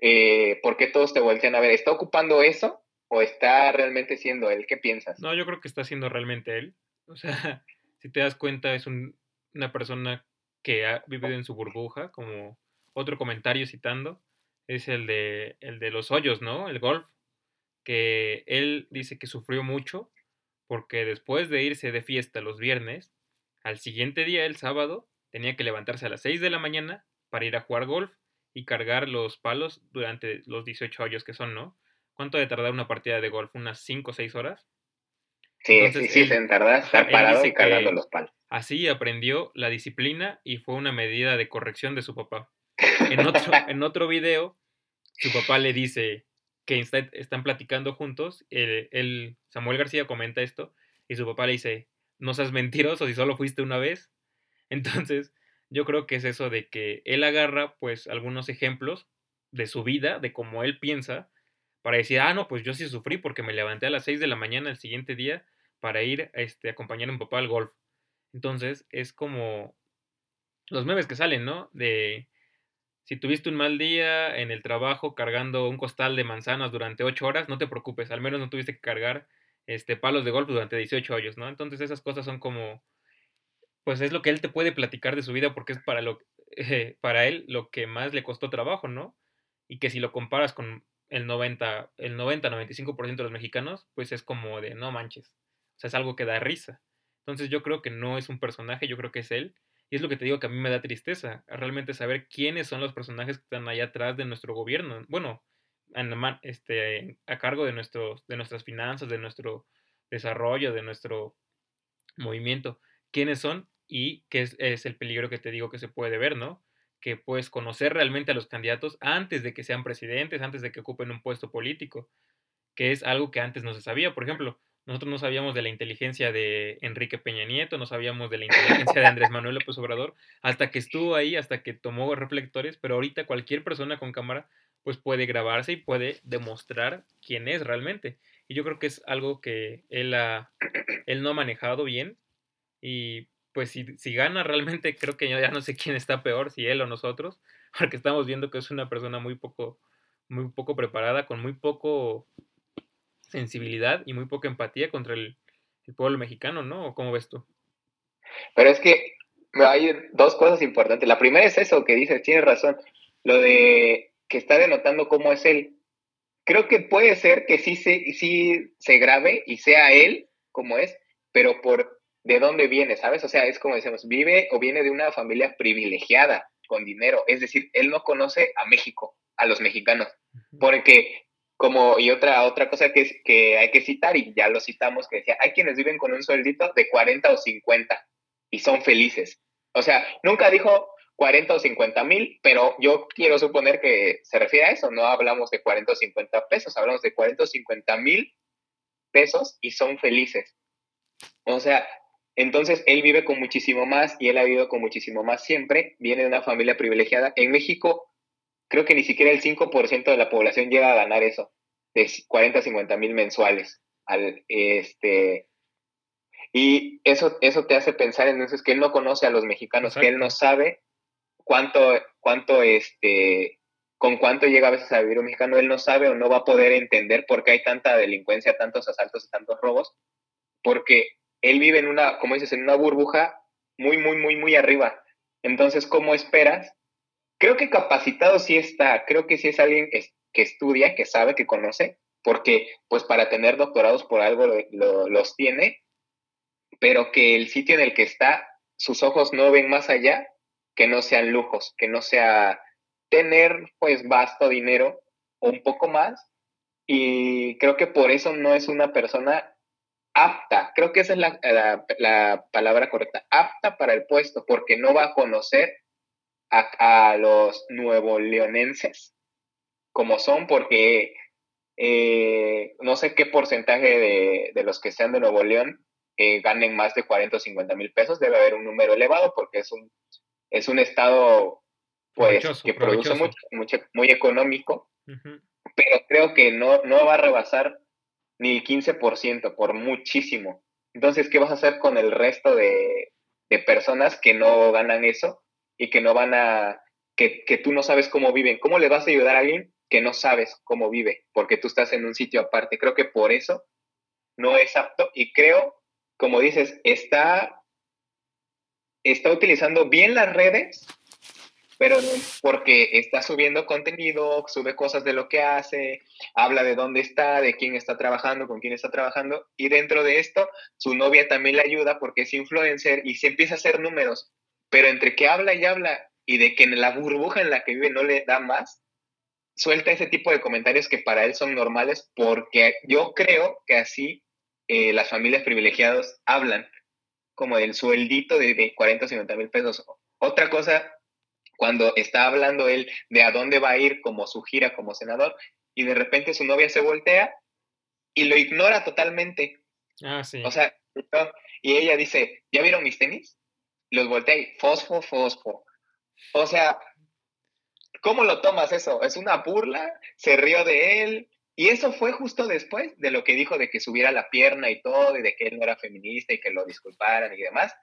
eh, ¿por qué todos te voltean a ver? ¿Está ocupando eso o está realmente siendo él? ¿Qué piensas? No, yo creo que está siendo realmente él. O sea, si te das cuenta, es una persona que ha vivido en su burbuja, como otro comentario citando, es el de, el de los hoyos, ¿no? El golf que él dice que sufrió mucho porque después de irse de fiesta los viernes, al siguiente día, el sábado, tenía que levantarse a las 6 de la mañana para ir a jugar golf y cargar los palos durante los 18 hoyos que son, ¿no? ¿Cuánto de tardar una partida de golf? ¿Unas 5 o 6 horas? Sí, sí, sí, se tarda estar parado y cargando los palos. Así aprendió la disciplina y fue una medida de corrección de su papá. En otro, en otro video, su papá le dice, que están platicando juntos, el, Samuel García comenta esto y su papá le dice, no seas mentiroso si solo fuiste una vez. Entonces, yo creo que es eso de que él agarra pues algunos ejemplos de su vida, de cómo él piensa, para decir, ah, no, pues yo sí sufrí porque me levanté a las 6 de la mañana el siguiente día para ir este, a acompañar a mi papá al golf. Entonces, es como los memes que salen, ¿no? De si tuviste un mal día en el trabajo cargando un costal de manzanas durante 8 horas, no te preocupes, al menos no tuviste que cargar este, palos de golf durante 18 hoyos, ¿no? Entonces esas cosas son como, pues es lo que él te puede platicar de su vida porque es para, lo, para él lo que más le costó trabajo, ¿no? Y que si lo comparas con el 90, el 90-95% de los mexicanos, pues es como de no manches, o sea, es algo que da risa. Entonces yo creo que no es un personaje, yo creo que es él y es lo que te digo que a mí me da tristeza, realmente saber quiénes son los personajes que están allá atrás de nuestro gobierno. Bueno, este, a cargo de, nuestros, de nuestras finanzas, de nuestro desarrollo, de nuestro movimiento. ¿Quiénes son y qué es, es el peligro que te digo que se puede ver, ¿no? Que puedes conocer realmente a los candidatos antes de que sean presidentes, antes de que ocupen un puesto político, que es algo que antes no se sabía. Por ejemplo, nosotros no sabíamos de la inteligencia de Enrique Peña Nieto, no sabíamos de la inteligencia de Andrés Manuel López Obrador, hasta que estuvo ahí, hasta que tomó reflectores, pero ahorita cualquier persona con cámara pues puede grabarse y puede demostrar quién es realmente. Y yo creo que es algo que él, ha, él no ha manejado bien y pues si, si gana realmente creo que ya, no sé quién está peor, si él o nosotros, porque estamos viendo que es una persona muy poco, muy poco preparada, con muy poco sensibilidad y muy poca empatía contra el, el pueblo mexicano, ¿no? ¿Cómo ves tú? Pero es que hay dos cosas importantes. La primera es eso que dices, tienes razón, lo de que está denotando cómo es él. Creo que puede ser que sí se, sí se grabe y sea él como es, pero por de dónde viene, ¿sabes? O sea, es como decimos, vive o viene de una familia privilegiada, con dinero. Es decir, él no conoce a México, a los mexicanos, porque como, y otra, otra cosa que, que hay que citar, y ya lo citamos, que decía, hay quienes viven con un sueldito de 40 o 50 y son felices. O sea, nunca dijo 40 o 50 mil, pero yo quiero suponer que se refiere a eso, no hablamos de 40 o 50 pesos, hablamos de 40 o 50 mil pesos y son felices. O sea, entonces él vive con muchísimo más y él ha vivido con muchísimo más siempre, viene de una familia privilegiada. En México creo que ni siquiera el 5% de la población llega a ganar eso, de 40 a 50 mil mensuales. Al, este, y eso, eso te hace pensar en eso, es que él no conoce a los mexicanos, que él no sabe cuánto, cuánto, este, con cuánto llega a veces a vivir un mexicano, él no sabe o no va a poder entender por qué hay tanta delincuencia, tantos asaltos y tantos robos, porque él vive en una, como dices, en una burbuja muy, muy, muy, muy arriba. Entonces, ¿cómo esperas Creo que capacitado sí está, creo que sí es alguien que estudia, que sabe, que conoce, porque pues para tener doctorados por algo los tiene, pero que el sitio en el que está, sus ojos no ven más allá, que no sean lujos, que no sea tener pues vasto dinero o un poco más, y creo que por eso no es una persona apta, creo que esa es la, la, la palabra correcta, apta para el puesto, porque no va a conocer a, los nuevo leonenses como son, porque eh, no sé qué porcentaje de, los que sean de Nuevo León eh, ganen más de 40 o 50 mil pesos. Debe haber un número elevado porque es un, es un estado pues, que produce mucho, mucho, muy económico, pero creo que no, no va a rebasar ni el 15% por muchísimo. Entonces, ¿qué vas a hacer con el resto de, de personas que no ganan eso? Y que no van a, que, que, tú no sabes cómo viven. ¿Cómo le vas a ayudar a alguien que no sabes cómo vive? Porque tú estás en un sitio aparte. Creo que por eso no es apto y creo, como dices, está, está utilizando bien las redes, pero porque está subiendo contenido, sube cosas de lo que hace, habla de dónde está, de quién está trabajando, con quién está trabajando, y dentro de esto, su novia también le ayuda porque es influencer y se empieza a hacer números. Pero entre que habla y habla y de que en la burbuja en la que vive no le da más, suelta ese tipo de comentarios que para él son normales porque yo creo que así eh, las familias privilegiadas hablan como del sueldito de, de 40 o 50 mil pesos. Otra cosa, cuando está hablando él de a dónde va a ir como su gira como senador y de repente su novia se voltea y lo ignora totalmente. Ah, sí. O sea, y ella dice, ¿ya vieron mis tenis? Los volteé, fosfo, fosfo. O sea, ¿cómo lo tomas eso? ¿Es una burla? ¿Se rió de él? Y eso fue justo después de lo que dijo de que subiera la pierna y todo, y de que él no era feminista y que lo disculparan y demás.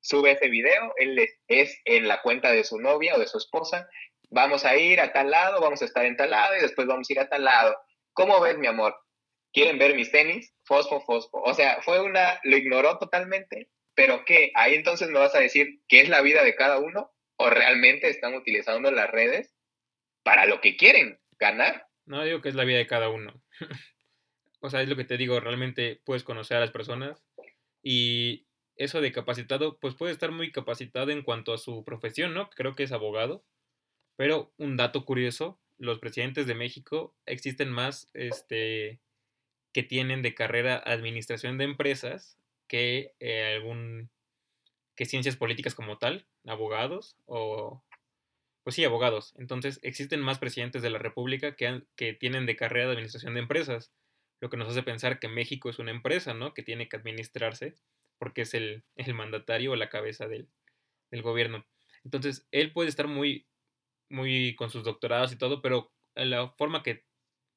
Sube ese video, él es en la cuenta de su novia o de su esposa. Vamos a ir a tal lado, vamos a estar en tal lado y después vamos a ir a tal lado. ¿Cómo ves, mi amor? ¿Quieren ver mis tenis? Fosfo, fosfo. O sea, fue una, lo ignoró totalmente pero ¿qué? Ahí entonces me vas a decir qué es la vida de cada uno o realmente están utilizando las redes para lo que quieren, ganar. No digo que es la vida de cada uno. o sea, es lo que te digo, realmente puedes conocer a las personas y eso de capacitado, pues puede estar muy capacitado en cuanto a su profesión, ¿no? Creo que es abogado. Pero un dato curioso, los presidentes de México existen más este, que tienen de carrera administración de empresas que eh, algún que ciencias políticas como tal, abogados o pues sí, abogados. Entonces, existen más presidentes de la República que, que tienen de carrera de administración de empresas, lo que nos hace pensar que México es una empresa, ¿no? Que tiene que administrarse porque es el, el mandatario o la cabeza del, del, gobierno. Entonces, él puede estar muy, muy con sus doctorados y todo, pero la forma que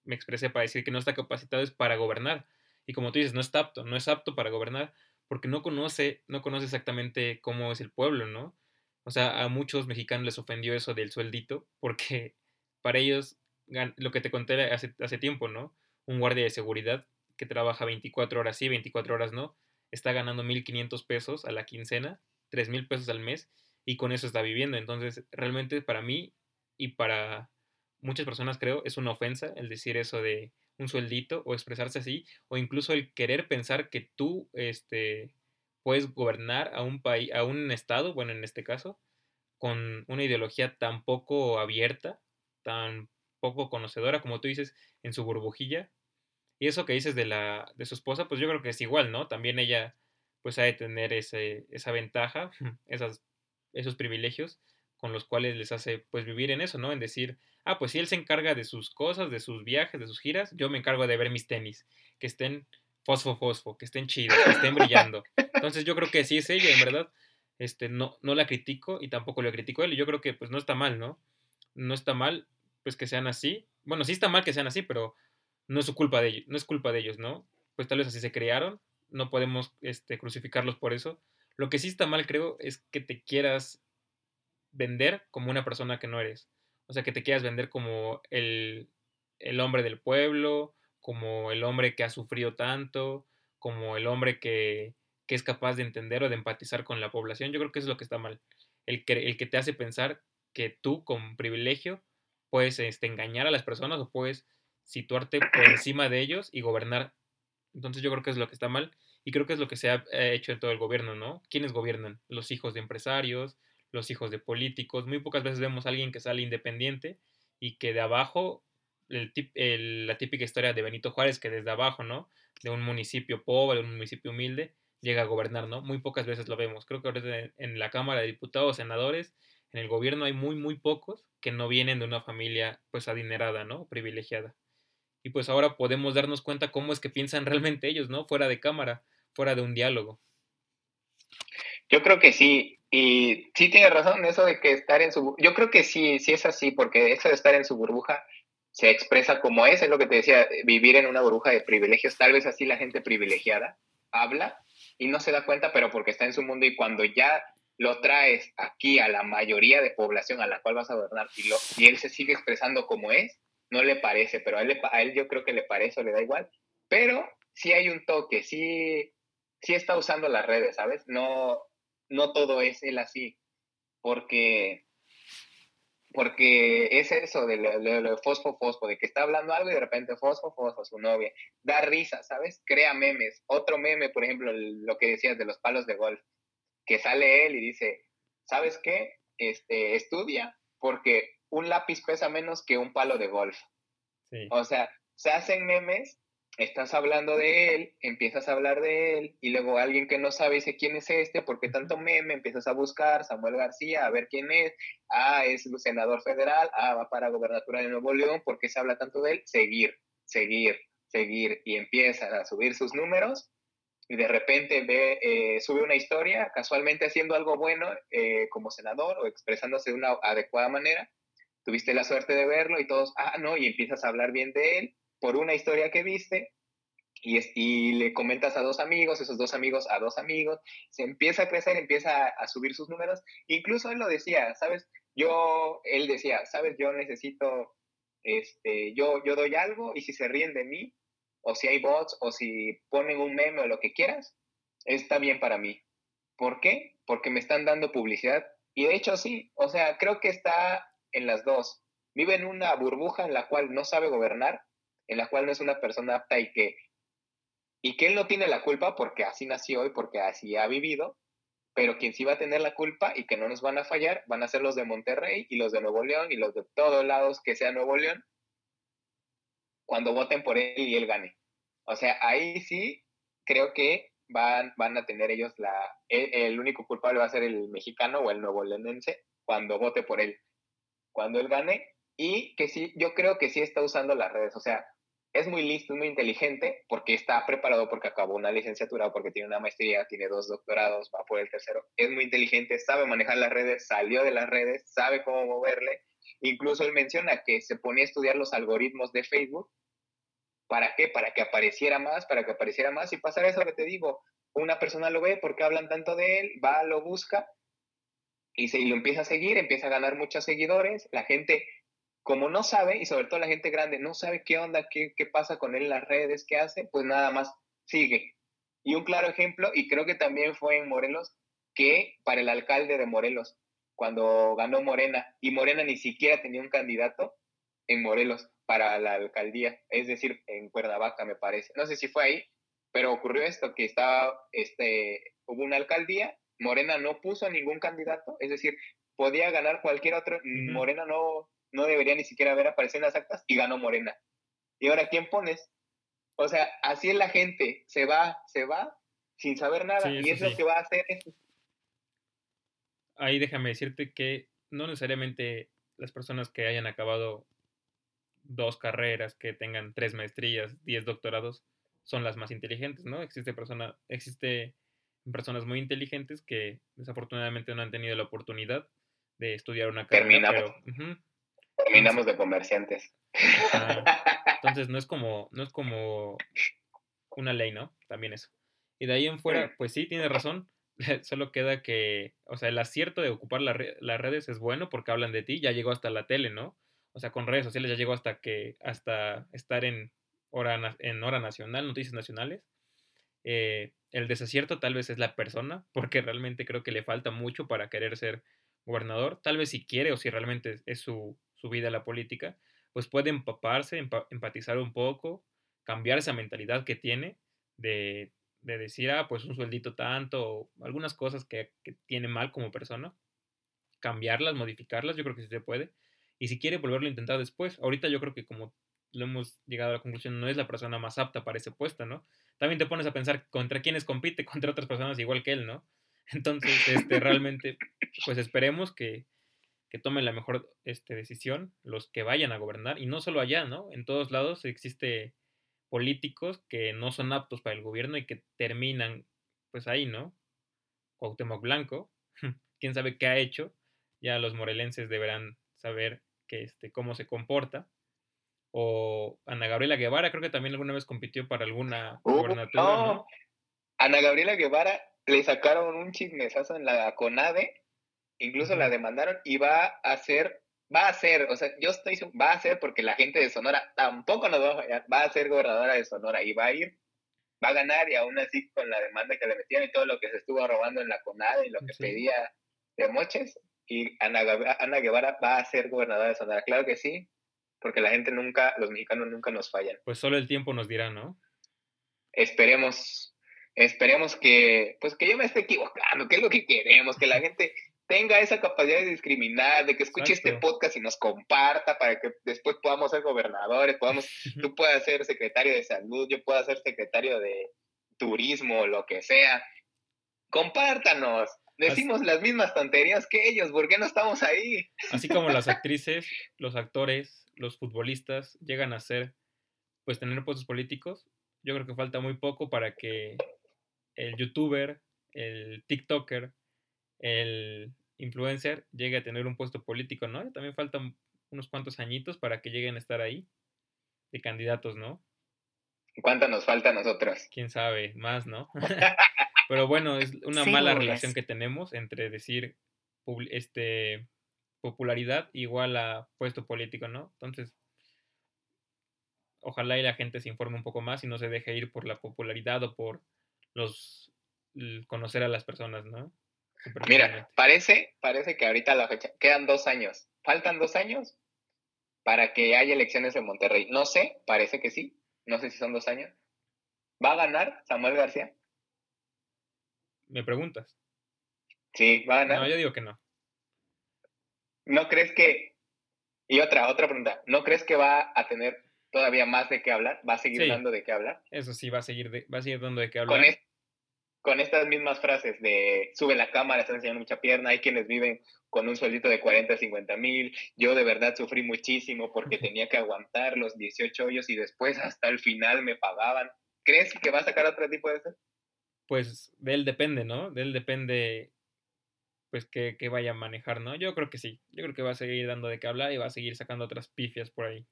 me expresé para decir que no está capacitado es para gobernar. Y como tú dices, no está apto, no es apto para gobernar porque no conoce, no conoce exactamente cómo es el pueblo, ¿no? O sea, a muchos mexicanos les ofendió eso del sueldito, porque para ellos, lo que te conté hace, hace tiempo, ¿no? Un guardia de seguridad que trabaja 24 horas sí, 24 horas no, está ganando 1.500 pesos a la quincena, 3.000 pesos al mes, y con eso está viviendo. Entonces, realmente para mí y para muchas personas creo es una ofensa el decir eso de un sueldito o expresarse así, o incluso el querer pensar que tú este, puedes gobernar a un país, a un estado, bueno, en este caso, con una ideología tan poco abierta, tan poco conocedora, como tú dices, en su burbujilla. Y eso que dices de la de su esposa, pues yo creo que es igual, ¿no? También ella pues ha de tener ese, esa ventaja, esas, esos privilegios con los cuales les hace pues vivir en eso, ¿no? En decir, ah, pues si él se encarga de sus cosas, de sus viajes, de sus giras, yo me encargo de ver mis tenis, que estén fosfo, fosfo, que estén chidos, que estén brillando. Entonces yo creo que sí es ella, en verdad. Este, no, no la critico y tampoco lo critico a él. Y yo creo que pues no está mal, ¿no? No está mal pues que sean así. Bueno, sí está mal que sean así, pero no es su culpa de ellos, no es culpa de ellos, ¿no? Pues tal vez así se crearon, no podemos este, crucificarlos por eso. Lo que sí está mal, creo, es que te quieras vender como una persona que no eres. O sea, que te quieras vender como el, el hombre del pueblo, como el hombre que ha sufrido tanto, como el hombre que, que, es capaz de entender o de empatizar con la población. Yo creo que eso es lo que está mal. El que, el que te hace pensar que tú con privilegio puedes este, engañar a las personas o puedes situarte por encima de ellos y gobernar. Entonces yo creo que es lo que está mal y creo que es lo que se ha hecho en todo el gobierno, ¿no? ¿Quiénes gobiernan? Los hijos de empresarios, los hijos de políticos. Muy pocas veces vemos a alguien que sale independiente y que de abajo el, la típica historia de Benito Juárez, que desde abajo, ¿no? De un municipio pobre, un municipio humilde, llega a gobernar, ¿no? Muy pocas veces lo vemos. Creo que ahora en la Cámara de Diputados, senadores, en el gobierno hay muy, muy pocos que no vienen de una familia, pues, adinerada, ¿no? Privilegiada. Y pues ahora podemos darnos cuenta cómo es que piensan realmente ellos, ¿no? Fuera de cámara, fuera de un diálogo. Yo creo que sí, y sí tiene razón eso de que estar en su... Yo creo que sí, sí es así, porque eso de estar en su burbuja se expresa como es, es lo que te decía, vivir en una burbuja de privilegios, tal vez así la gente privilegiada habla y no se da cuenta, pero porque está en su mundo y cuando ya lo traes aquí a la mayoría de población a la cual vas a gobernar y, y él se sigue expresando como es, no le parece, pero a él, a él yo creo que le parece o le da igual, pero sí hay un toque, sí, sí está usando las redes, ¿sabes? No, no todo es él así, porque porque es eso de lo, fosfo, fosfo, de que está hablando algo y de repente fosfo, fosfo, su novia. Da risa, ¿sabes? Crea memes. Otro meme, por ejemplo, lo que decías de los palos de golf, que sale él y dice, ¿sabes qué? Este, estudia, porque un lápiz pesa menos que un palo de golf. O sea, se hacen memes estás hablando de él, empiezas a hablar de él, y luego alguien que no sabe dice quién es este, ¿por qué tanto meme? Empiezas a buscar Samuel García, a ver quién es, ah, es senador federal, ah, va para gobernatura de Nuevo León, ¿por qué se habla tanto de él? Seguir, seguir, seguir, y empiezan a subir sus números, y de repente ve, eh, sube una historia, casualmente haciendo algo bueno eh, como senador o expresándose de una adecuada manera, tuviste la suerte de verlo y todos, ah, no, y empiezas a hablar bien de él, por una historia que viste y, y, le comentas a dos amigos, esos dos amigos a dos amigos, se empieza a crecer, empieza a, subir sus números. Incluso él lo decía, ¿sabes? Yo, él decía, ¿sabes? Yo necesito, este, yo, yo doy algo y si se ríen de mí, o si hay bots, o si ponen un meme o lo que quieras, está bien para mí. ¿Por qué? Porque me están dando publicidad. Y de hecho sí, o sea, creo que está en las dos. Vive en una burbuja en la cual no sabe gobernar en la cual no es una persona apta y que, y que él no tiene la culpa porque así nació y porque así ha vivido, pero quien sí va a tener la culpa y que no nos van a fallar van a ser los de Monterrey y los de Nuevo León y los de todos lados que sea Nuevo León cuando voten por él y él gane. O sea, ahí sí creo que van, van a tener ellos la... El, el único culpable va a ser el mexicano o el nuevo leonense cuando vote por él. Cuando él gane, y que sí, yo creo que sí está usando las redes. O sea, es muy listo, muy inteligente, porque está preparado, porque acabó una licenciatura, porque tiene una maestría, tiene dos doctorados, va por el tercero. Es muy inteligente, sabe manejar las redes, salió de las redes, sabe cómo moverle. Incluso él menciona que se ponía a estudiar los algoritmos de Facebook. ¿Para qué? Para que apareciera más, para que apareciera más y pasar eso que te digo. una persona lo ve, porque hablan tanto de él? Va, lo busca y, se, y lo empieza a seguir, empieza a ganar muchos seguidores, la gente como no sabe, y sobre todo la gente grande, no sabe qué onda, qué, qué pasa con él en las redes, qué hace, pues nada más sigue. Y un claro ejemplo, y creo que también fue en Morelos, que para el alcalde de Morelos, cuando ganó Morena, y Morena ni siquiera tenía un candidato en Morelos para la alcaldía, es decir, en Cuernavaca me parece. No sé si fue ahí, pero ocurrió esto, que estaba, este, hubo una alcaldía, Morena no puso ningún candidato, es decir, podía ganar cualquier otro, Morena no, no debería ni siquiera haber aparecido en las actas y ganó Morena. ¿Y ahora quién pones? O sea, así es la gente, se va, se va sin saber nada y es lo que va a hacer. Ahí déjame decirte que no necesariamente las personas que hayan acabado dos carreras, que tengan tres maestrías, diez doctorados, son las más inteligentes, ¿no? Existe persona, existe personas muy inteligentes que desafortunadamente no han tenido la oportunidad de estudiar una carrera. Terminamos, terminamos de comerciantes. entonces no es como, no es como una ley, ¿no? También eso. Y de ahí en fuera, pues sí, tiene razón. Solo queda que, o sea, el acierto de ocupar las redes es bueno porque hablan de ti, ya llegó hasta la tele, ¿no? O sea, con redes sociales ya llegó hasta que, hasta estar en hora, en hora nacional, noticias nacionales. Eh, el desacierto tal vez es la persona, porque realmente creo que le falta mucho para querer ser gobernador. Tal vez si quiere o si realmente es su, su vida la política, pues puede empaparse, empatizar un poco, cambiar esa mentalidad que tiene de, de decir, ah, pues un sueldito tanto, algunas cosas que, que, tiene mal como persona, cambiarlas, modificarlas, yo creo que sí se puede. Y si quiere volverlo a intentar después, ahorita yo creo que como lo hemos llegado a la conclusión, no es la persona más apta para ese puesto, ¿no? También te pones a pensar contra quiénes compite, contra otras personas igual que él, ¿no? Entonces, este, realmente, pues esperemos que, que tomen la mejor este, decisión los que vayan a gobernar, y no solo allá, ¿no? En todos lados existe políticos que no son aptos para el gobierno y que terminan, pues ahí, ¿no? Cuauhtémoc Blanco, quién sabe qué ha hecho, ya los morelenses deberán saber que, este, cómo se comporta, o Ana Gabriela Guevara, creo que también alguna vez compitió para alguna uh, gobernatura. No. Ana Gabriela Guevara le sacaron un chismesazo en la CONADE, incluso la demandaron y va a ser, va a ser, o sea, yo estoy, va a ser porque la gente de Sonora tampoco nos va a fallar, va a ser gobernadora de Sonora y va a ir, va a ganar y aún así con la demanda que le metían y todo lo que se estuvo robando en la CONADE y lo que pedía de moches, y Ana, Ana Guevara va a ser gobernadora de Sonora. Claro que sí, porque la gente nunca, los mexicanos nunca nos fallan. Pues solo el tiempo nos dirá, ¿no? Esperemos, esperemos que, pues que yo me esté equivocando, que es lo que queremos, que la gente tenga esa capacidad de discriminar, de que escuche este podcast y nos comparta para que después podamos ser gobernadores, podamos, tú puedas ser secretario de salud, yo pueda ser secretario de turismo, lo que sea. Compártanos, decimos las mismas tonterías que ellos, ¿por qué no estamos ahí? Así como las actrices, los actores, los futbolistas llegan a ser, pues tener puestos políticos, yo creo que falta muy poco para que el youtuber, el TikToker, el influencer llegue a tener un puesto político, ¿no? También faltan unos cuantos añitos para que lleguen a estar ahí de candidatos, ¿no? ¿Cuánto nos falta a nosotros? Quién sabe, más, ¿no? Pero bueno, es una mala relación que tenemos entre decir este popularidad igual a puesto político, ¿no? Entonces, ojalá y la gente se informe un poco más y no se deje ir por la popularidad o por los conocer a las personas, ¿no? Mira, parece, parece que ahorita la fecha, quedan dos años, faltan dos años para que haya elecciones en Monterrey. No sé, parece que sí, no sé si son dos años. ¿Va a ganar Samuel García? ¿Me preguntas? Sí, va a ganar. No, yo digo que no. ¿No crees que... Y otra, otra pregunta. ¿No crees que va a tener todavía más de qué hablar? ¿Va a seguir dando de qué hablar? Eso sí, va a seguir, va a seguir dando de qué hablar. Con, con estas mismas frases de sube la cámara, están enseñando mucha pierna, hay quienes viven con un sueldito de 40, 50 mil, yo de verdad sufrí muchísimo porque tenía que aguantar los 18 hoyos y después hasta el final me pagaban. ¿Crees que va a sacar otro tipo de eso? pues de él depende, ¿no? De él depende, pues, que, vaya a manejar, ¿no? Yo creo que sí. Yo creo que va a seguir dando de qué hablar y va a seguir sacando otras pifias por ahí.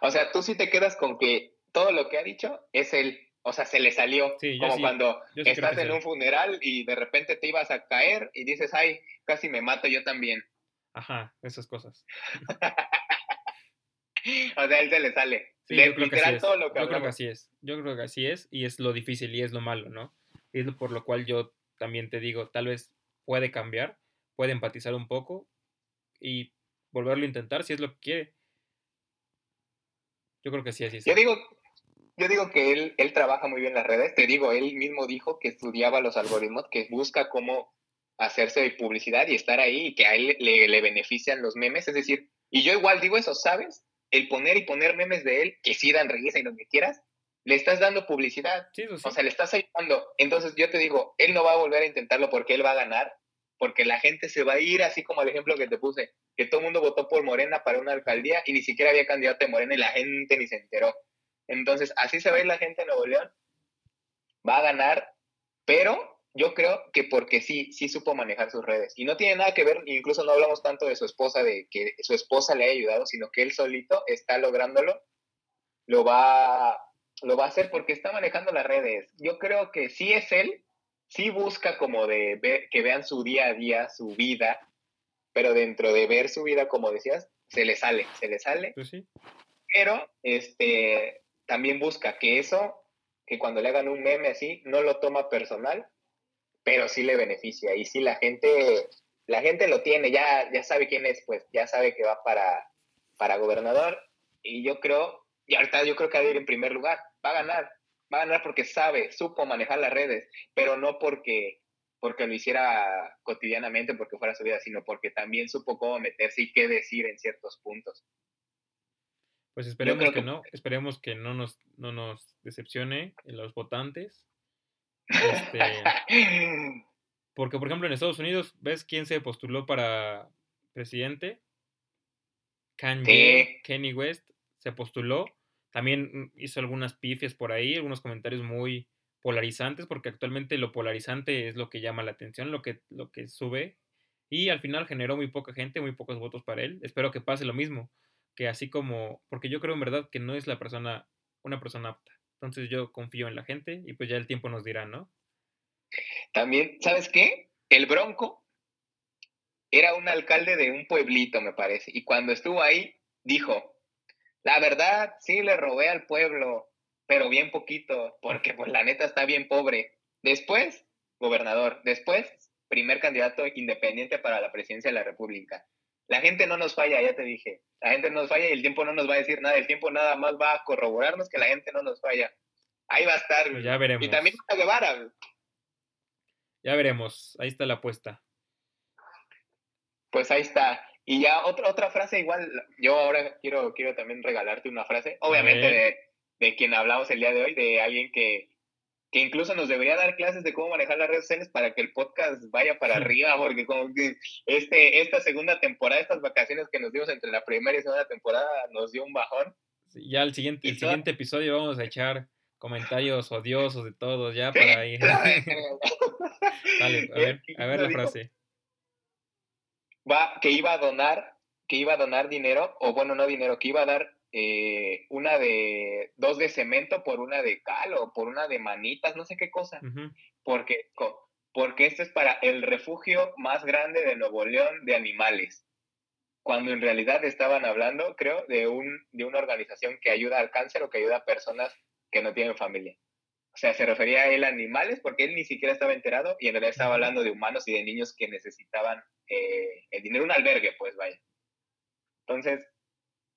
O sea, tú sí te quedas con que todo lo que ha dicho es él. O sea, se le salió. Sí, como sí- cuando estás en sí. un funeral y de repente te ibas a caer y dices, ay, casi me mato yo también. Ajá, esas cosas. O sea, él se le sale. Sí, Le- yo creo que así literal es. todo lo que Yo creo que así es. Yo creo que así es y es lo difícil y es lo malo, ¿no? Y es lo por lo cual yo también te digo, tal vez puede cambiar, puede empatizar un poco y volverlo a intentar si es lo que quiere. Yo creo que sí, así es. Yo digo, yo digo que él, él trabaja muy bien las redes. Te digo, él mismo dijo que estudiaba los algoritmos, que busca cómo hacerse de publicidad y estar ahí y que a él le, le benefician los memes. Es decir, y yo igual digo eso, ¿sabes? El poner y poner memes de él, que sí dan risa y lo que quieras, le estás dando publicidad. Sí, eso sí. O sea, le estás ayudando. Entonces yo te digo, él no va a volver a intentarlo porque él va a ganar, porque la gente se va a ir, así como el ejemplo que te puse, que todo el mundo votó por Morena para una alcaldía y ni siquiera había candidato de Morena y la gente ni se enteró. Entonces, así se va a ir la gente en Nuevo León. Va a ganar, pero yo creo que porque sí, sí supo manejar sus redes. Y no tiene nada que ver, incluso no hablamos tanto de su esposa, de que su esposa le haya ayudado, sino que él solito está lográndolo. Lo va, lo va a hacer porque está manejando las redes. Yo creo que sí es él, sí busca como de ver, que vean su día a día, su vida, pero dentro de ver su vida, como decías, se le sale, se le sale Pues sí. pero este también busca que eso, que cuando le hagan un meme así, no lo toma personal, pero sí le beneficia. Y sí la gente, la gente lo tiene, ya, ya sabe quién es, pues, ya sabe que va para, para gobernador. Y yo creo, y ahorita yo creo que va a ir en primer lugar, va a ganar, va a ganar porque sabe, supo manejar las redes, pero no porque porque lo hiciera cotidianamente, porque fuera su vida, sino porque también supo cómo meterse y qué decir en ciertos puntos. Pues esperemos que que- no, esperemos que no nos, no nos decepcione en los votantes. Este, porque, por ejemplo, en Estados Unidos, ¿ves quién se postuló para presidente? Kanye, Sí. Kenny West se postuló. También hizo algunas pifias por ahí, algunos comentarios muy polarizantes, porque actualmente lo polarizante es lo que llama la atención, lo que, lo que sube. Y al final generó muy poca gente, muy pocos votos para él. Espero que pase lo mismo, que así como, porque yo creo en verdad que no es la persona, una persona apta. Entonces yo confío en la gente y pues ya el tiempo nos dirá, ¿no? También, ¿sabes qué? El Bronco era un alcalde de un pueblito, me parece, y cuando estuvo ahí, dijo, la verdad, sí le robé al pueblo, pero bien poquito, porque pues la neta está bien pobre. Después, gobernador. Después, primer candidato independiente para la presidencia de la República. La gente no nos falla, ya te dije. La gente no nos falla y el tiempo no nos va a decir nada. El tiempo nada más va a corroborarnos que la gente no nos falla. Ahí va a estar. Ya veremos. Y también a Guevara. Ya veremos, ahí está la apuesta. Pues ahí está. Y ya otra, otra frase igual, yo ahora quiero, quiero también regalarte una frase, obviamente de, de quien hablamos el día de hoy, de alguien que, que incluso nos debería dar clases de cómo manejar las redes sociales para que el podcast vaya para arriba, porque como que este, esta segunda temporada, estas vacaciones que nos dimos entre la primera y segunda temporada, nos dio un bajón. Sí, Ya el siguiente, el toda- siguiente episodio vamos a echar comentarios odiosos de todos, ya para ahí. Dale, a ver, a ver la frase. va, que iba a donar, que iba a donar dinero, o bueno, no dinero, que iba a dar eh, una de, dos de cemento por una de cal o por una de manitas, no sé qué cosa, porque, porque este es para el refugio más grande de Nuevo León de animales, cuando en realidad estaban hablando, creo, de, un, de una organización que ayuda al cáncer o que ayuda a personas que no tienen familia. O sea, se refería a él a animales porque él ni siquiera estaba enterado y en realidad estaba hablando de humanos y de niños que necesitaban eh, el dinero, un albergue, pues vaya. Entonces,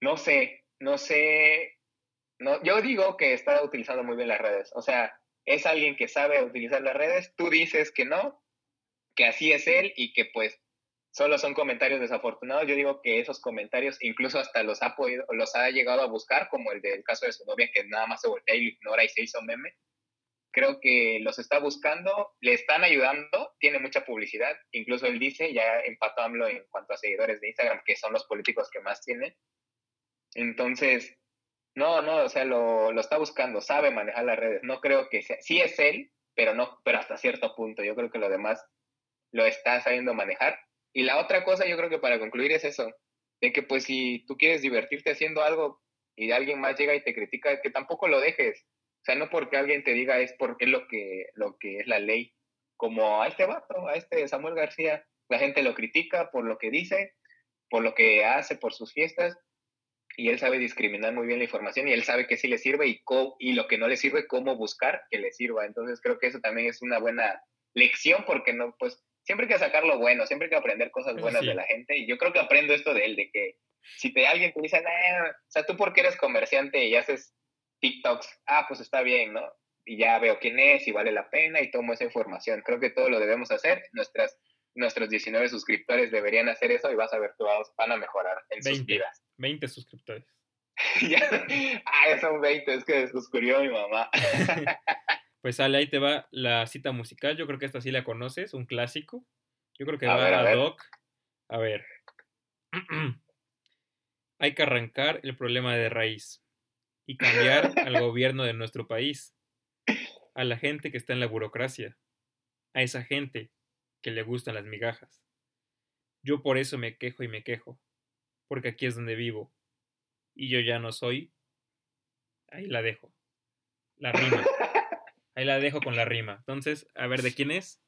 no sé, no sé, no, yo digo que está utilizando muy bien las redes. O sea, es alguien que sabe utilizar las redes, tú dices que no, que así es él y que pues solo son comentarios desafortunados. Yo digo que esos comentarios incluso hasta los ha podido, los ha llegado a buscar, como el del caso de su novia que nada más se voltea y lo ignora y se hizo meme. Creo que los está buscando, le están ayudando, tiene mucha publicidad. Incluso él dice, ya empató AMLO en cuanto a seguidores de Instagram, que son los políticos que más tienen. Entonces, no, no, o sea, lo, lo está buscando, sabe manejar las redes. No creo que sea, sí es él, pero no, pero hasta cierto punto. Yo creo que lo demás lo está sabiendo manejar. Y la otra cosa, yo creo que para concluir es eso, de que pues si tú quieres divertirte haciendo algo y alguien más llega y te critica, que tampoco lo dejes. O sea, no porque alguien te diga es porque es lo que, lo que es la ley. Como a este vato, a este Samuel García, la gente lo critica por lo que dice, por lo que hace, por sus fiestas, y él sabe discriminar muy bien la información y él sabe que sí le sirve y, y lo que no le sirve, cómo buscar que le sirva. Entonces creo que eso también es una buena lección porque no, pues siempre hay que sacar lo bueno, siempre hay que aprender cosas buenas de la gente y yo creo que aprendo esto de él, de que si te alguien te dice, o sea, tú porque eres comerciante y haces TikToks, ah, pues está bien, ¿no? Y ya veo quién es y vale la pena y tomo esa información. Creo que todo lo debemos hacer. Nuestras, nuestros 19 suscriptores deberían hacer eso y vas a ver, todos van a mejorar en sus vidas. 20 suscriptores. ah, son 20, es que descubrió mi mamá. pues sale, ahí te va la cita musical. Yo creo que esta sí la conoces, un clásico. Yo creo que va a, a Doc. A ver. Hay que arrancar el problema de raíz y cambiar al gobierno de nuestro país, a la gente que está en la burocracia, a esa gente que le gustan las migajas. Yo por eso me quejo y me quejo, porque aquí es donde vivo. Y yo ya no soy. Ahí la dejo. La rima. Ahí la dejo con la rima. Entonces, a ver, ¿de quién es?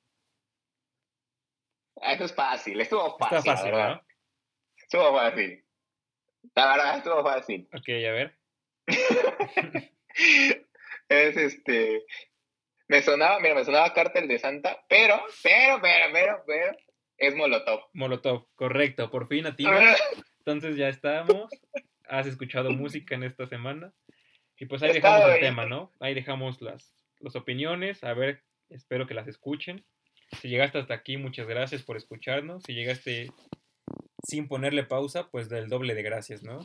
Ah, eso es fácil, estuvo fácil. Está fácil, ¿verdad? Estuvo fácil. La verdad, estuvo fácil. Ok, a ver. es este. Me sonaba, mira, me sonaba Cártel de Santa, pero, pero, pero, pero, pero, es Molotov. Molotov, correcto, por fin a ti. Entonces ya estamos. Has escuchado música en esta semana. Y pues ahí dejamos el tema, ¿no? Ahí dejamos las, las opiniones. A ver, espero que las escuchen. Si llegaste hasta aquí, muchas gracias por escucharnos. Si llegaste sin ponerle pausa, pues del doble de gracias, ¿no?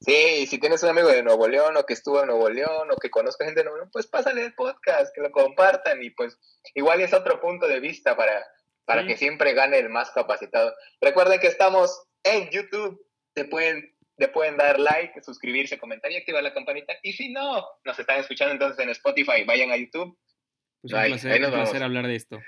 Sí, si tienes un amigo de Nuevo León o que estuvo en Nuevo León o que conozca gente de Nuevo León, pues pásale el podcast, que lo compartan y pues igual es otro punto de vista para, para que siempre gane el más capacitado. Recuerden que estamos en YouTube, te pueden, te pueden dar like, suscribirse, comentar y activar la campanita. Y si no, nos están escuchando entonces en Spotify, vayan a YouTube. Pues un placer, un placer hablar de esto.